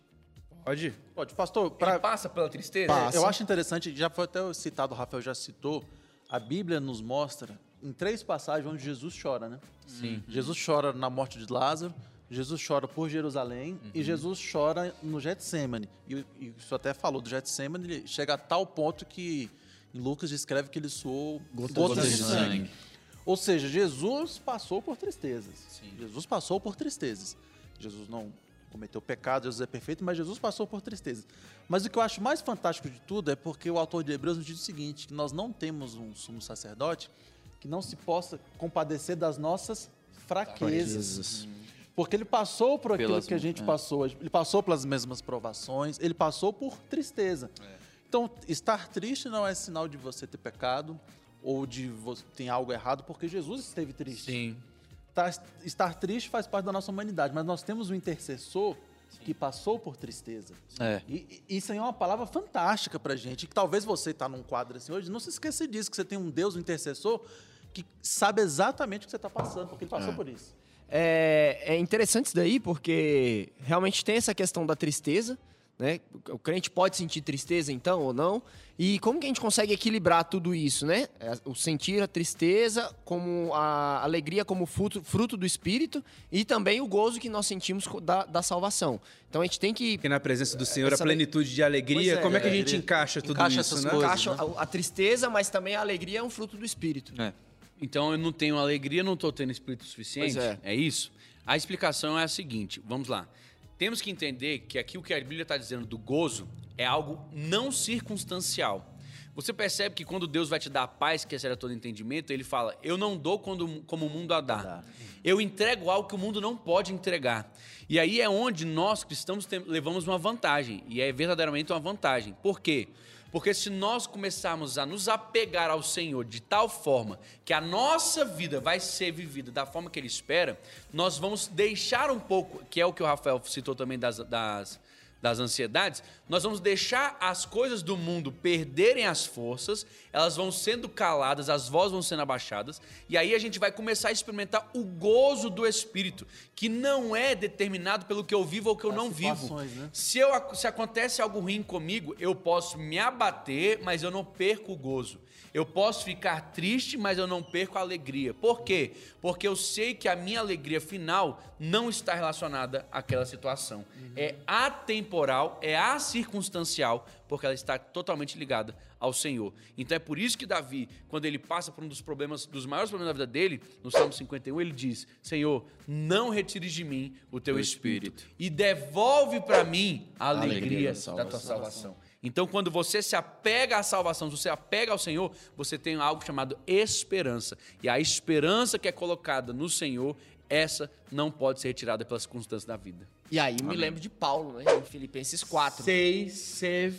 Pode? Pode, pastor, Ele pra, passa pela tristeza? Passa. eu acho interessante, já foi até citado, o Rafael já citou, a Bíblia nos mostra em três passagens onde Jesus chora, né? Sim. Jesus chora na morte de Lázaro, Jesus chora por Jerusalém e Jesus chora no Getsemane. E, e isso até falou do Getsemane, ele chega a tal ponto que em Lucas descreve que ele suou gotas, de sangue. Ou seja, Jesus passou por tristezas. Jesus passou por tristezas. Jesus não cometeu pecado, Jesus é perfeito, mas Jesus passou por tristezas. Mas o que eu acho mais fantástico de tudo é porque o autor de Hebreus nos diz o seguinte, que nós não temos um sumo sacerdote que não se possa compadecer das nossas fraquezas. Porque ele passou por aquilo Pelas- que a gente é. passou, ele passou pelas mesmas provações, ele passou por tristeza. Então, estar triste não é sinal de você ter pecado ou de você tem algo errado, porque Jesus esteve triste. Sim. Tá- estar triste faz parte da nossa humanidade, mas nós temos um intercessor que passou por tristeza. É. E, e isso aí é uma palavra fantástica pra gente. Que talvez você está num quadro assim hoje, não se esqueça disso, que você tem um Deus, um intercessor, que sabe exatamente o que você está passando, porque ele passou por isso. É, é interessante isso daí, porque realmente tem essa questão da tristeza, né? O crente pode sentir tristeza, então, ou não. E como que a gente consegue equilibrar tudo isso, né? É, O sentir a tristeza como a alegria como fruto, fruto do Espírito e também o gozo que nós sentimos da, da salvação. Então a gente tem que Porque na presença do Senhor, a Essa- plenitude de alegria, é, como é que a gente alegria. encaixa tudo Encaixa isso, essas né? coisas. encaixar a, a tristeza, mas também a alegria é um fruto do Espírito. É. Então eu não tenho alegria, não estou tendo espírito suficiente. Pois é. isso? A explicação é a seguinte: vamos lá. Temos que entender que aqui o que a Bíblia está dizendo do gozo é algo não circunstancial. Você percebe que quando Deus vai te dar a paz, que excede todo entendimento, ele fala: Eu não dou quando, como o mundo a dá. Eu entrego algo que o mundo não pode entregar. E aí é onde nós cristãos levamos uma vantagem. E é verdadeiramente uma vantagem. Por quê? Porque se nós começarmos a nos apegar ao Senhor de tal forma que a nossa vida vai ser vivida da forma que Ele espera, nós vamos deixar um pouco, que é o que o Rafael citou também das, das, das ansiedades, nós vamos deixar as coisas do mundo perderem as forças, elas vão sendo caladas, as vozes vão sendo abaixadas, e aí a gente vai começar a experimentar o gozo do Espírito, que não é determinado pelo que eu vivo ou que eu As não vivo. né? Se, eu, se acontece algo ruim comigo, eu posso me abater, mas eu não perco o gozo. Eu posso ficar triste, mas eu não perco a alegria. Por quê? Porque eu sei que a minha alegria final não está relacionada àquela situação. É atemporal, é acircunstancial, porque ela está totalmente ligada ao Senhor. Então é por isso que Davi, quando ele passa por um dos problemas, dos maiores problemas da vida dele, no Salmo 51, ele diz: Senhor, não retires de mim o teu espírito, espírito. e devolve para mim a alegria, alegria da da tua salvação. Então, quando você se apega à salvação, se você apega ao Senhor, você tem algo chamado esperança. E a esperança que é colocada no Senhor, essa não pode ser retirada pelas circunstâncias da vida. E aí me lembro de Paulo, né? Em Filipenses 4. Sei ser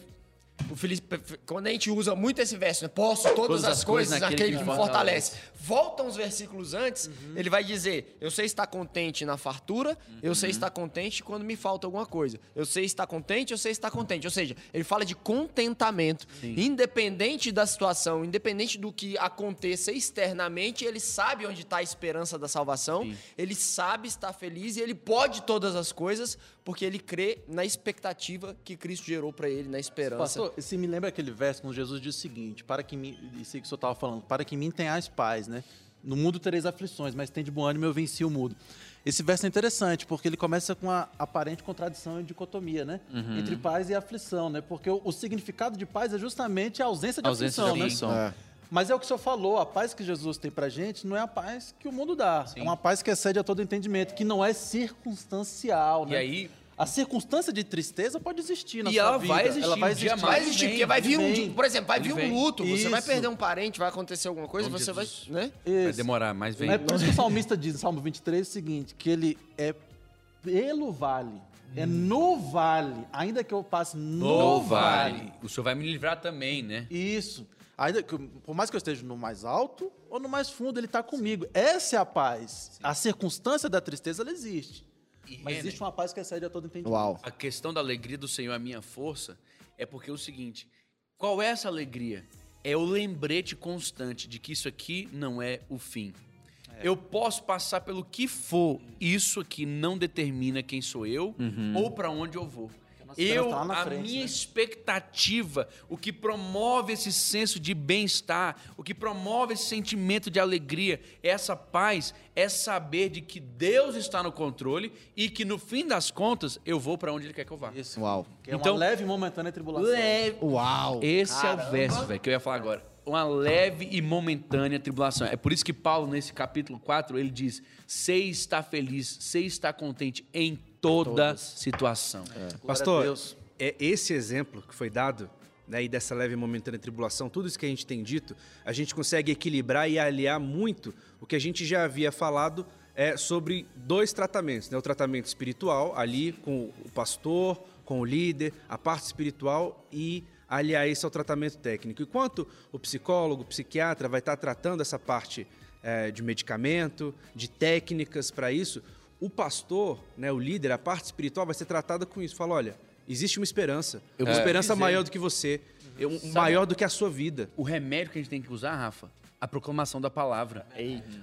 O Filipe, quando a gente usa muito esse verso, né? Posso todas, as coisas naquele que me fortalece. Volta uns versículos antes, ele vai dizer: Eu sei estar contente na fartura, eu sei estar contente quando me falta alguma coisa. Eu sei estar contente, eu sei estar contente. Ou seja, ele fala de contentamento. Independente da situação, independente do que aconteça externamente, ele sabe onde está a esperança da salvação, ele sabe estar feliz e ele pode todas as coisas, porque ele crê na expectativa que Cristo gerou para ele, na esperança. Pastor, se me lembra aquele verso quando Jesus diz o seguinte: para que mim, isso que o senhor estava falando, para que mim tenhais paz, né? No mundo tereis aflições, mas tem de bom ânimo, eu venci o mundo. Esse verso é interessante, porque ele começa com uma aparente contradição e dicotomia, né? Uhum. Entre paz e aflição, né? Porque o, o significado de paz é justamente a ausência de Ausência de aflição, né? aflição. Mas é o que o senhor falou, a paz que Jesus tem pra gente não é a paz que o mundo dá. É uma paz que excede a todo entendimento, que não é circunstancial, E né? aí, A circunstância de tristeza pode existir na E sua ela vida. vai existir ela vai um existir. Vai Mas existir, porque vai vir um dia, por exemplo, vai Ele vir um vem. luto, você vai perder um parente, vai acontecer alguma coisa, de você vai, né? vai demorar, mas vem. É por isso que o salmista diz, no Salmo 23, o seguinte, que ele é pelo vale, é no vale, ainda que eu passe no, No vale. O senhor vai me livrar também, né? Isso. Ainda que, por mais que eu esteja no mais alto ou no mais fundo, ele está comigo. Essa é a paz. A circunstância da tristeza, ela existe. E, Mas existe uma paz que excede a todo entendimento. Uau. A questão da alegria do Senhor, a minha força, é porque é o seguinte: qual é essa alegria? É o lembrete constante de que isso aqui não é o fim. Eu posso passar pelo que for, isso aqui não determina quem sou eu ou para onde eu vou. Eu, tá a frente, minha né? expectativa, o que promove esse senso de bem-estar, o que promove esse sentimento de alegria, essa paz, é saber de que Deus está no controle e que no fim das contas eu vou para onde Ele quer que eu vá. Isso. Uau. Que é Então- uma leve e momentânea tribulação. Leve. Uau. Esse é o verso, velho, que eu ia falar agora. Uma leve e momentânea tribulação. É por isso que Paulo, nesse capítulo 4, ele diz: sei estar feliz, sei estar contente em toda situação. A Pastor, Deus. é esse exemplo que foi dado, né, e dessa leve e momentânea tribulação, tudo isso que a gente tem dito, a gente consegue equilibrar e aliar muito o que a gente já havia falado é, sobre dois tratamentos, né? O tratamento espiritual, ali com o pastor, com o líder, a parte espiritual e aliar isso ao tratamento técnico. Enquanto o psicólogo, o psiquiatra vai estar tratando essa parte é, de medicamento, de técnicas para isso, o pastor, né, o líder, a parte espiritual vai ser tratada com isso. Fala, olha, existe uma esperança, uma vou esperança maior do que você, é um- maior do que a sua vida. O remédio que a gente tem que usar, Rafa, a proclamação da palavra.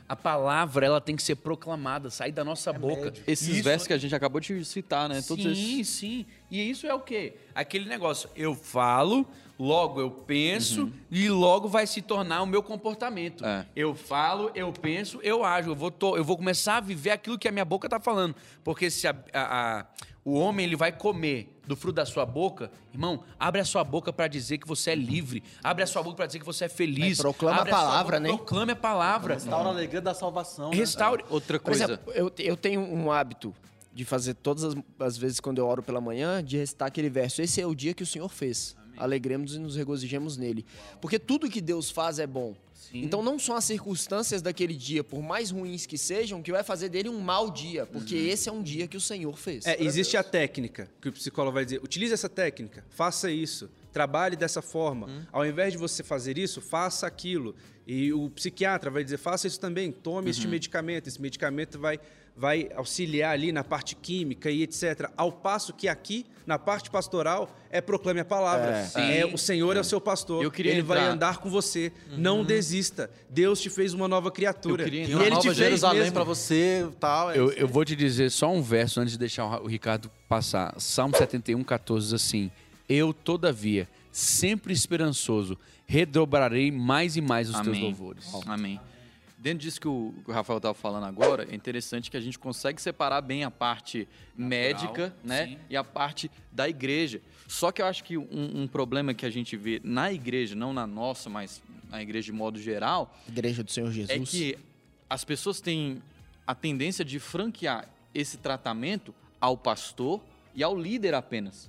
A palavra, ela tem que ser proclamada, sair da nossa boca. Esses Isso- versos que a gente acabou de citar, né? Todos sim, esses. sim. E isso é o quê? Aquele negócio, eu falo, logo eu penso e logo vai se tornar o meu comportamento. É. Eu falo, eu penso, eu ajo. Eu vou, to- eu vou começar a viver aquilo que a minha boca está falando. Porque se a- a- a- O homem ele vai comer do fruto da sua boca. Irmão, abre a sua boca para dizer que você é livre. Abre a sua boca para dizer que você é feliz. É, proclama abre a palavra, boca, né? Proclame a palavra. Restaura a alegria da salvação. né? Restaure. Outra Por coisa. exemplo, eu, eu tenho um hábito de fazer todas as, as vezes quando eu oro pela manhã, de recitar aquele verso. Esse é o dia que o Senhor fez. Alegremos e nos regozijemos nele. Porque tudo que Deus faz é bom. Então não são as circunstâncias daquele dia, por mais ruins que sejam, que vai fazer dele um mau dia. Porque esse é um dia que o Senhor fez. É, existe a técnica que o psicólogo vai dizer: utilize essa técnica, faça isso, trabalhe dessa forma. Ao invés de você fazer isso, faça aquilo. E o psiquiatra vai dizer: faça isso também, tome este medicamento. Esse medicamento vai, vai auxiliar ali na parte química e etc. Ao passo que aqui, na parte pastoral, é proclame a palavra. É. É, o Senhor é o seu pastor. Eu queria Ele vai entrar- andar com você. Não desista. Deus te fez uma nova criatura. Eu queria e entrar- Tem uma ele te nova fez Jerusalém pra você tal. é Eu, eu vou te dizer só um verso antes de deixar o Ricardo passar. Salmo 71, 14 diz assim: Eu, todavia, sempre esperançoso, redobrarei mais e mais os teus Amém. louvores. Amém. Dentro disso que o que o Rafael estava falando agora, é interessante que a gente consegue separar bem a parte médica né, sim. e a parte da igreja. Só que eu acho que um, um problema que a gente vê na igreja, não na nossa, mas na igreja de modo geral, Igreja do Senhor Jesus. é que as pessoas têm a tendência de franquear esse tratamento ao pastor e ao líder apenas.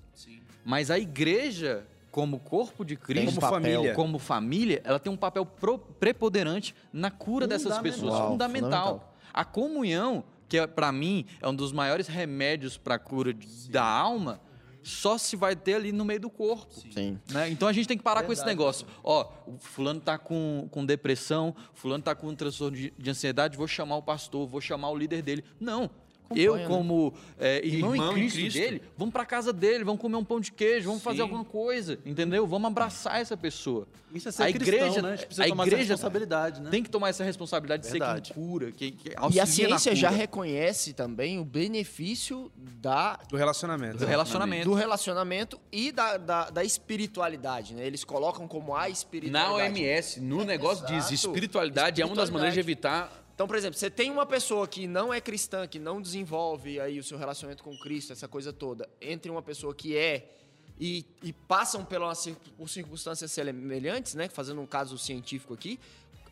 Mas a igreja, como corpo de Cristo, Como papel. família. como família, ela tem um papel pro- preponderante na cura dessas pessoas. Uau, fundamental. fundamental. A comunhão, que é, para mim é um dos maiores remédios para a cura da alma, só se vai ter ali no meio do corpo. Sim. né? Então a gente tem que parar com esse negócio. Ó, o fulano tá com, com depressão, fulano tá com um transtorno de, de ansiedade, vou chamar o pastor, vou chamar o líder dele. Não. Eu, né? como é, irmão, Irmão em em Cristo, Cristo. dele, vamos pra casa dele, vamos comer um pão de queijo, vamos fazer Sim. alguma coisa, entendeu? Vamos abraçar essa pessoa. Isso é ser a cristão, igreja, né? A gente precisa a tomar essa igreja responsabilidade, né? Tem que tomar essa responsabilidade de Verdade. ser quem cura, quem, que E auxilia a ciência na já cura reconhece também o benefício da, Do relacionamento. do relacionamento. do relacionamento e da, da, da espiritualidade, né? Eles colocam como a Na espiritualidade. OMS, no negócio diz Exato. espiritualidade é uma das maneiras de evitar. Então, por exemplo, você tem uma pessoa que não é cristã, que não desenvolve aí o seu relacionamento com Cristo, essa coisa toda, entre uma pessoa que é e, e passam pela, cir- por circunstâncias semelhantes, né? Fazendo um caso científico aqui,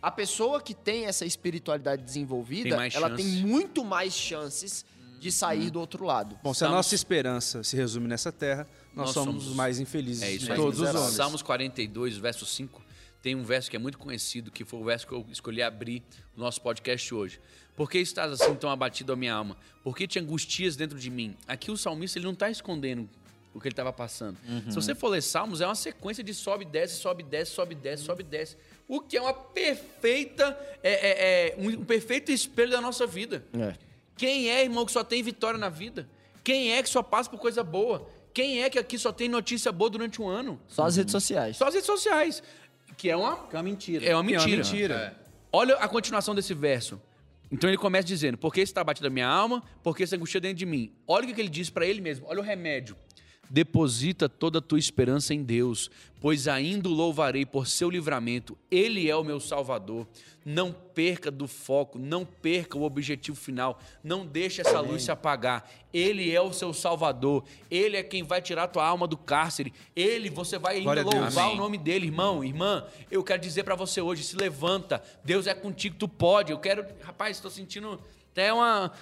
a pessoa que tem essa espiritualidade desenvolvida, Tem ela tem muito mais chances de sair do outro lado. Bom, se a nossa esperança se resume nessa terra, nós, Nós somos somos- os mais infelizes É isso de aí. todos os homens. Salmos 42, verso 5, tem um verso que é muito conhecido, que foi o verso que eu escolhi abrir o nosso podcast hoje. Por que estás assim tão abatido a minha alma? Por que te angustias dentro de mim? Aqui o salmista ele não está escondendo o que ele estava passando. Se você for ler Salmos, é uma sequência de sobe, desce, sobe, desce, sobe, desce, sobe, desce. O que é uma perfeita, é, é- é um, um perfeito espelho da nossa vida. É. Quem é, irmão, que só tem vitória na vida? Quem é que só passa por coisa boa? Quem é que aqui só tem notícia boa durante um ano? Só as redes sociais. Só as redes sociais. Que é uma, Que é uma mentira. é uma Que é uma mentira. mentira. Olha a continuação desse verso. Então ele começa dizendo: Por que está batida a minha alma? Por que essa angústia dentro de mim? Olha o que ele diz para ele mesmo. Olha o remédio. Deposita toda a tua esperança em Deus, pois ainda o louvarei por seu livramento. Ele é o meu Salvador. Não perca do foco, não perca o objetivo final. Não deixe essa luz se apagar. Ele é o seu Salvador. Ele é quem vai tirar tua alma do cárcere. Ele, você vai ainda louvar Amém. o nome dele, irmão, irmã. Eu quero dizer pra você hoje, se levanta. Deus é contigo, tu pode. Eu quero, rapaz, estou sentindo até uma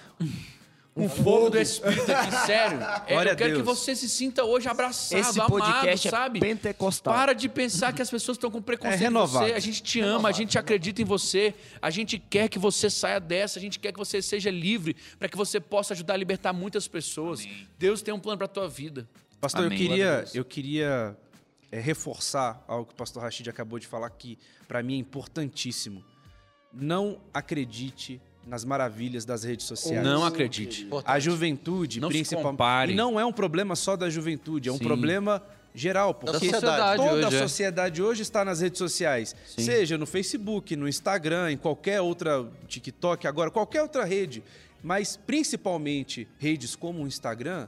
um fogo do Espírito aqui, sério. É, Glória eu a quero que Deus. você se sinta hoje abraçado, Esse amado, podcast é sabe? pentecostal. Para de pensar que as pessoas estão com preconceito É com renovado. você. A gente te ama, a gente acredita em você. A gente quer que você saia dessa, a gente quer que você seja livre para que você possa ajudar a libertar muitas pessoas. Deus tem um plano para tua vida. Pastor, Amém. eu queria, eu queria é, reforçar algo que o pastor Rashid acabou de falar que para mim é importantíssimo. Não acredite nas maravilhas das redes sociais. Não acredite. A juventude, Não principalmente. E não é um problema só da juventude, é um Sim. problema geral. Porque Da sociedade toda hoje, a é. sociedade hoje está nas redes sociais. Seja no Facebook, no Instagram, em qualquer outra TikTok, agora, qualquer outra rede. Mas principalmente redes como o Instagram.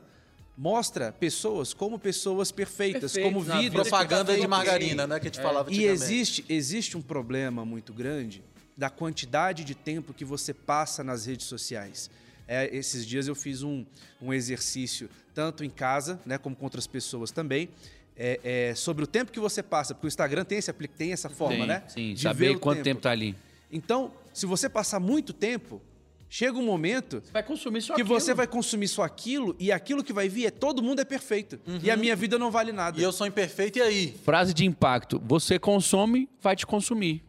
Mostra pessoas como pessoas perfeitas, Perfeitos como na vida. vida. Propaganda de margarina, né? Que a gente falava E existe, existe um problema muito grande da quantidade de tempo que você passa nas redes sociais. É, esses dias eu fiz um, um exercício, tanto em casa, né, como com outras pessoas também, é, é, sobre o tempo que você passa, porque o Instagram tem, esse, tem essa forma, Sim, né? Sim, de saber ver o quanto tempo. tá ali. Então, se você passar muito tempo, chega um momento Você vai consumir só que aquilo. você vai consumir só aquilo e aquilo que vai vir é todo mundo é perfeito. E Uhum. a minha vida não vale nada. E eu sou imperfeito, e aí? Frase de impacto. Você consome, vai te consumir.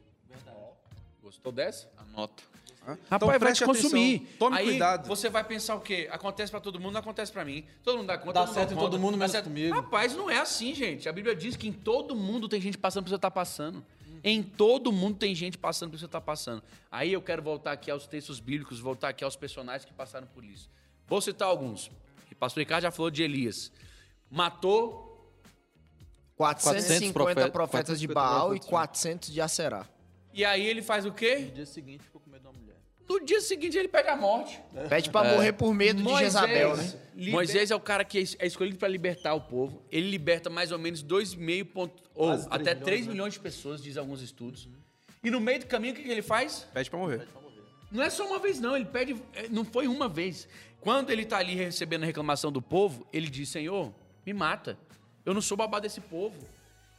Gostou dessa? Anota. Hã? Rapaz, então, vai te consumir. atenção, Tome Aí, cuidado. Você vai pensar o quê? Acontece pra todo mundo, não acontece pra mim. Todo mundo dá conta. Dá todo mundo certo em todo mundo, dá menos certo. comigo. Rapaz, não é assim, gente. A Bíblia diz que em todo mundo tem gente passando por que você tá passando. Em todo mundo tem gente passando por que você tá passando. Aí eu quero voltar aqui aos textos bíblicos, voltar aqui aos personagens que passaram por isso. Vou citar alguns. O pastor Ricardo já falou de Elias. Matou 450 profetas- profetas de 450 Baal e profetas. 400 de Acerá. E aí ele faz o quê? No dia seguinte ficou com medo da mulher. No dia seguinte ele pede a morte. Pede pra morrer por medo de Jezabel, né? liber- Moisés é o cara que é escolhido para libertar o povo. Ele liberta mais ou menos 2,5 ponto, ou Quase até milhões, 3 né? milhões de pessoas, diz alguns estudos. E no meio do caminho, o que, que ele faz? Pede pra morrer. Não é só uma vez, não. Ele pede. é, Não foi uma vez. Quando ele está ali recebendo a reclamação do povo, ele diz: Senhor, me mata. Eu não sou babá desse povo.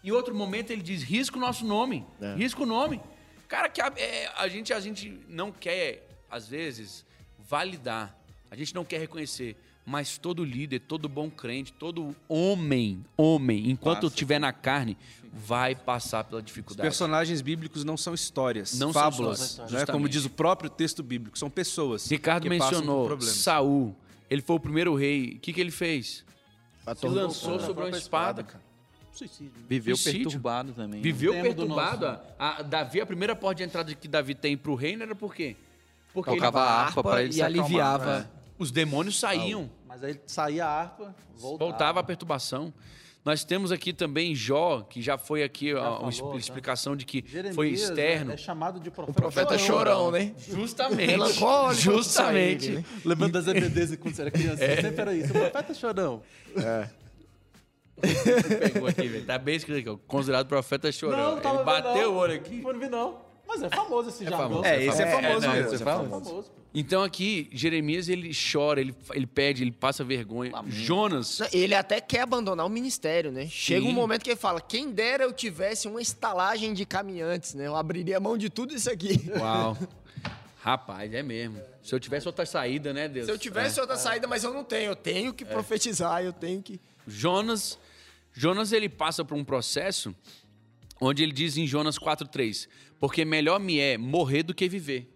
Em outro momento, ele diz: risca o nosso nome. Risca o nome. Cara, que a, é, a gente, a gente não quer, às vezes, validar. A gente não quer reconhecer. Mas todo líder, todo bom crente, todo homem, homem, enquanto Passa. estiver na carne, vai passar pela Os dificuldade. personagens bíblicos não são histórias, Não são fábulas, histórias, né? como diz o próprio texto bíblico, são pessoas. Ricardo mencionou. Saul. Ele foi o primeiro rei. O que, que ele fez? Se lançou sobre uma espada, espada. cara. Suicídio. Viveu Suicídio. perturbado também. né? Viveu perturbado. nosso- A, a- Davi, a primeira porta de entrada que Davi tem pro reino era por quê? Porque ele- Tocava a harpa para ele e se acalmar. aliviava. os demônios saíam. Mas aí saía a harpa, voltava. Voltava a perturbação. Nós temos aqui também Jó, que já foi aqui ó, uma falou, expli- tá? explicação de que Jeremias foi externo. É, é chamado de profeta, Profeta chorão, né? Justamente. Melancólico, Justamente. né? Lembrando das EBDs quando você era criança, É. sempre era isso. O profeta chorão. Pegou aqui, velho. Tá bem escrito aqui, ó. Considerado profeta chorão. tava Ele bateu vendo, o olho aqui. Não vi não. Mas é famoso esse jargão. famoso. É, esse é, É, famoso não, mesmo. esse é É famoso. pô. Então aqui, Jeremias, ele chora, ele, ele pede, ele passa vergonha. Jonas, Ele até quer abandonar o ministério, né? Chega um Sim. momento que ele fala: quem dera eu tivesse uma estalagem de caminhantes, né? Eu abriria mão de tudo isso aqui. Uau. Rapaz, é mesmo. Se eu tivesse outra saída, né, Deus? Se eu tivesse outra saída, mas eu não tenho. Eu tenho É. que profetizar, eu tenho que. Jonas, Jonas ele passa por um processo onde ele diz em Jonas 4:3, porque melhor me é morrer do que viver.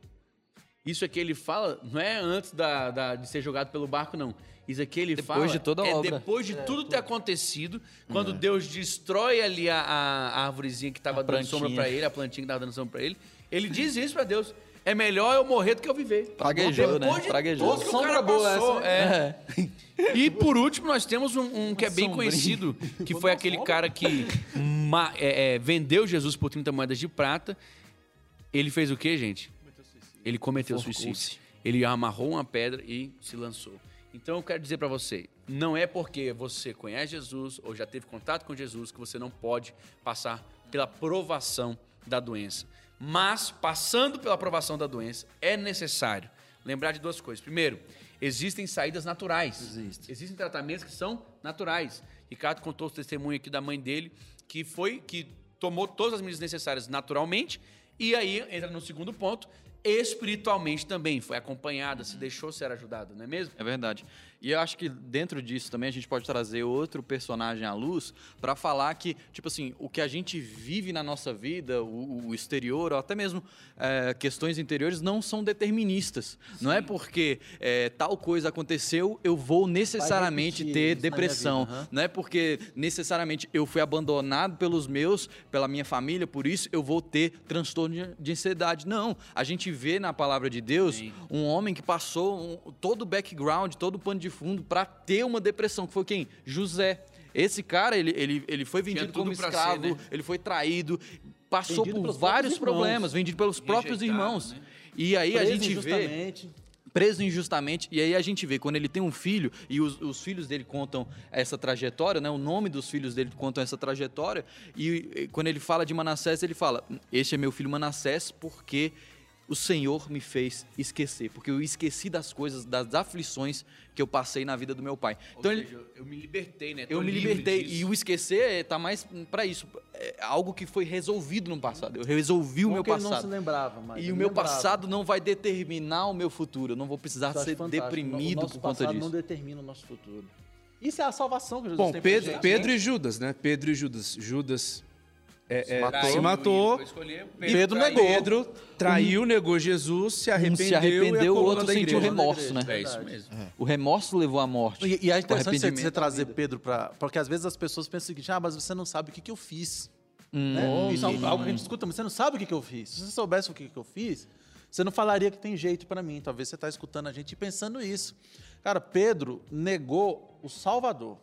Isso aqui ele fala, não é antes da, da- de ser jogado pelo barco, não. Isso aqui ele Depois fala. de toda a é obra. depois de tudo ter acontecido, quando Deus destrói ali a, a, a árvorezinha que estava dando plantinha. sombra para ele, a plantinha que estava dando sombra para ele, ele diz isso para Deus. É melhor eu morrer do que eu viver. Praguejou, né? Depois de Praguejou. tudo que o cara passou, essa, é. E por último, nós temos um, um que é bem conhecido, que foi aquele cara que ma- é, é, vendeu Jesus por 30 moedas de prata. Ele fez o quê, gente? Ele cometeu suicídio. Ele amarrou uma pedra e se lançou. Então eu quero dizer para você, não é porque você conhece Jesus ou já teve contato com Jesus que você não pode passar pela provação da doença. Mas passando pela provação da doença é necessário lembrar de duas coisas. Primeiro, existem saídas naturais. Existe. Existem tratamentos que são naturais. Ricardo contou o testemunho aqui da mãe dele, que foi que tomou todas as medidas necessárias naturalmente, e aí entra no segundo ponto, espiritualmente também. Foi acompanhada, se deixou ser ajudada, não é mesmo? É verdade. E eu acho que dentro disso também a gente pode trazer outro personagem à luz para falar que, tipo assim, o que a gente vive na nossa vida, o, o exterior, ou até mesmo é, questões interiores, não são deterministas. Não é porque é, tal coisa aconteceu, eu vou necessariamente ter depressão. vida, aham. Não é porque necessariamente eu fui abandonado pelos meus, pela minha família, por isso eu vou ter transtorno de ansiedade. Não. A gente vê na palavra de Deus Sim. um homem que passou um- todo o background, todo o pano de fundo para ter uma depressão, que foi quem? José. Esse cara, ele, ele, ele foi vendido como escravo, ser, né? ele foi traído, passou Vendido por vários problemas, vendido pelos próprios Rejeitado, irmãos. né? E aí a Preso gente vê injustamente. preso injustamente. E aí a gente vê, quando ele tem um filho, e os, os filhos dele contam essa trajetória, né? O nome dos filhos dele contam essa trajetória. E, e quando ele fala de Manassés, ele fala: Este é meu filho Manassés, porque o Senhor me fez esquecer, porque eu esqueci das coisas, das aflições que eu passei na vida do meu pai. Então Ou ele, seja, eu me libertei, né? Tô eu me libertei disso. e o esquecer é, tá mais pra isso, é algo que foi resolvido no passado. Eu resolvi o Não meu que ele não se passado. lembrava, mas E o meu lembrava. passado não vai determinar o meu futuro. Eu não vou precisar ser fantástico. deprimido o nosso por conta passado disso. não determina o nosso futuro. Isso é a salvação que Jesus Bom, tem pra Pedro. Pedro e Judas, né? Pedro e Judas. Judas é, é, se e matou. foi escolher, Pedro traiu. negou. Pedro traiu, negou Jesus, se Um arrependeu, se arrependeu, e a o outro sentiu igreja. remorso, né? É isso mesmo. O remorso levou à morte. E, e é interessante você, trazer. Pedro para. Porque às vezes as pessoas pensam o seguinte: ah, mas você não sabe o que, que eu fiz. Hum. né? Isso é algo algo que a gente escuta, mas você não sabe o que, que eu fiz. Se você soubesse o que, que eu fiz, você não falaria que tem jeito para mim. Talvez você está escutando a gente e pensando isso. Cara, Pedro negou o Salvador.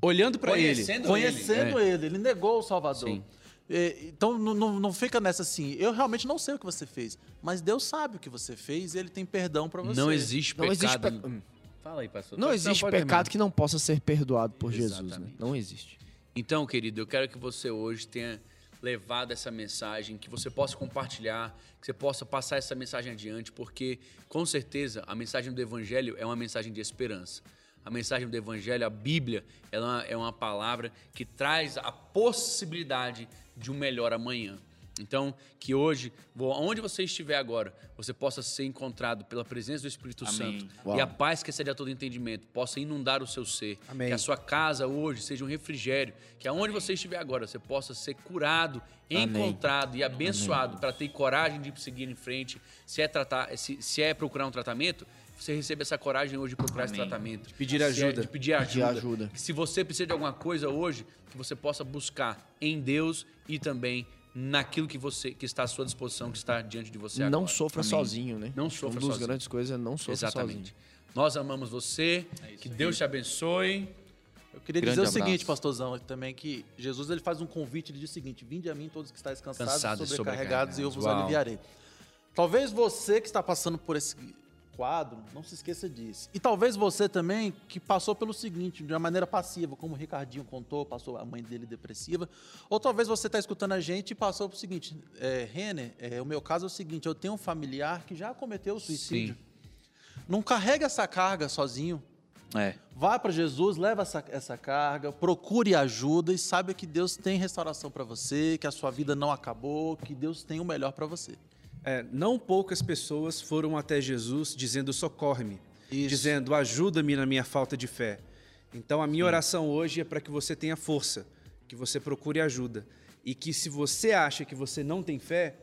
Olhando pra ele. Conhecendo ele. ele, ele negou o Salvador. Sim. É, então não, não, não fica nessa assim, eu realmente não sei o que você fez, mas Deus sabe o que você fez e ele tem perdão para você. Não existe Não pecado. existe pe-. Fala aí, pastor. Não existe pode pecado terminar. que não possa ser perdoado por Jesus, né? Exatamente. Não existe. Então, querido, eu quero que você hoje tenha levado essa mensagem, que você possa compartilhar, que você possa passar essa mensagem adiante, porque com certeza a mensagem do Evangelho é uma mensagem de esperança. A mensagem do Evangelho, a Bíblia, ela é uma palavra que traz a possibilidade de um melhor amanhã. Então, que hoje, onde você estiver agora, você possa ser encontrado pela presença do Espírito Amém. Santo Uau. e a paz que excede a todo entendimento possa inundar o seu ser. Amém. Que a sua casa hoje seja um refrigério. Que aonde você estiver agora, você possa ser curado, encontrado e abençoado para ter coragem de seguir em frente. Se é, tratar, se, se é procurar um tratamento, você recebe essa coragem hoje de procurar esse Amém. tratamento. pedir Se é ajuda. de pedir ajuda. ajuda. Que se você precisa de alguma coisa hoje, que você possa buscar em Deus e também naquilo que você que está à sua disposição, que está diante de você não agora. sofra Amém. sozinho, né? Não sofra Uma das sozinho. grandes coisas é não sofra Exatamente. sozinho. Nós amamos você. que Deus te abençoe. Eu queria Grande dizer o seguinte, pastorzão, também que Jesus ele faz um convite, ele diz o seguinte: Vinde a mim todos que estáis cansados, Cansados e sobrecarregados, e eu vos sobrecarregados. Uau. aliviarei. Talvez você que está passando por esse quadro, não se esqueça disso. E talvez você também que passou pelo seguinte, de uma maneira passiva, como o Ricardinho contou, passou a mãe dele depressiva, ou talvez você está escutando a gente e passou pelo seguinte, é, Renner, é, o meu caso é o seguinte, eu tenho um familiar que já cometeu suicídio. Não carrega essa carga sozinho. É. Vá para Jesus, leva essa, essa carga, procure ajuda e saiba que Deus tem restauração para você, que a sua vida não acabou, que Deus tem o melhor para você. É, não poucas pessoas foram até Jesus dizendo socorre-me, dizendo ajuda-me na minha falta de fé. Então a minha oração hoje é para que você tenha força, que você procure ajuda e que se você acha que você não tem fé,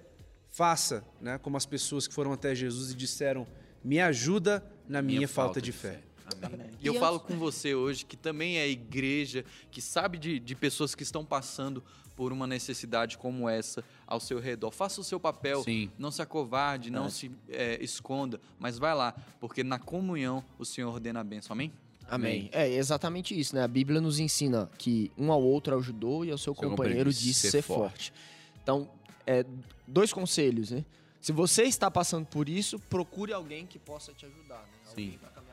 faça, né, como as pessoas que foram até Jesus e disseram: "Me ajuda na minha, falta, de fé". Amém. E eu falo com você hoje, que também é igreja, que sabe de, de pessoas que estão passando por uma necessidade como essa ao seu redor. Faça o seu papel, Sim. não se acovarde, não se é, esconda, mas vai lá, porque na comunhão o Senhor ordena a bênção, amém? Amém. É exatamente isso, né? A Bíblia nos ensina que um ao outro ajudou e ao seu, Seu companheiro disse ser ser forte. Então, é, dois conselhos, né? Se você está passando por isso, procure alguém que possa te ajudar, né? Alguém Sim. pra caminhar com-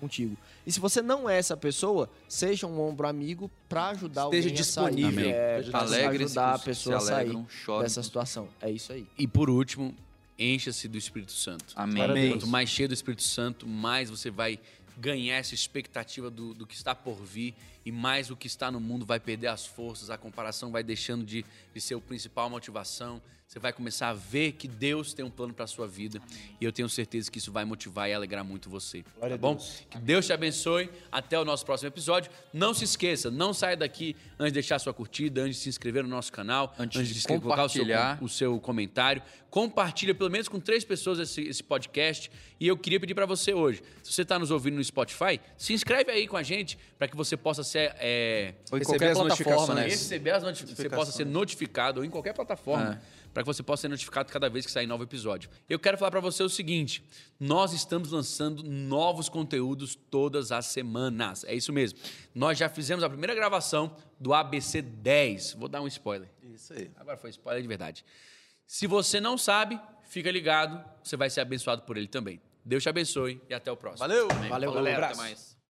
contigo. E se você não é essa pessoa, seja um ombro amigo para ajudar Esteja alguém a sair. disponível. É, Esteja pra Alegre-se ajudar a pessoa a sair dessa situação. É isso aí. E por último, encha-se do Espírito Santo. Amém. Amém. Quanto mais cheio do Espírito Santo, mais você vai ganhar essa expectativa do, do que está por vir e mais o que está no mundo vai perder as forças, a comparação vai deixando de, de ser o principal motivação. Você vai começar a ver que Deus tem um plano para a sua vida e eu tenho certeza que isso vai motivar e alegrar muito você. Glória tá bom? Deus. Que Deus te abençoe. Até o nosso próximo episódio. Não se esqueça, não saia daqui antes de deixar sua curtida, antes de se inscrever no nosso canal, Antes de de escrever- colocar o seu, o seu comentário. Compartilha pelo menos com três pessoas esse, esse podcast. E eu queria pedir para você hoje, se você está nos ouvindo no Spotify, se inscreve aí com a gente para que você possa ser é, Ou em Receber qualquer as plataforma, né? notificações. receber as notificações, você possa ser notificado ou em qualquer plataforma, para que você possa ser notificado cada vez que sair novo episódio. Eu quero falar para você o seguinte: nós estamos lançando novos conteúdos todas as semanas. É isso mesmo. Nós já fizemos a primeira gravação do ABC 10. Vou dar um spoiler. Isso aí. Agora foi spoiler de verdade. Se você não sabe, fica ligado, você vai ser abençoado por ele também. Deus te abençoe e até o próximo. Valeu! Valeu, Falou, galera. até mais.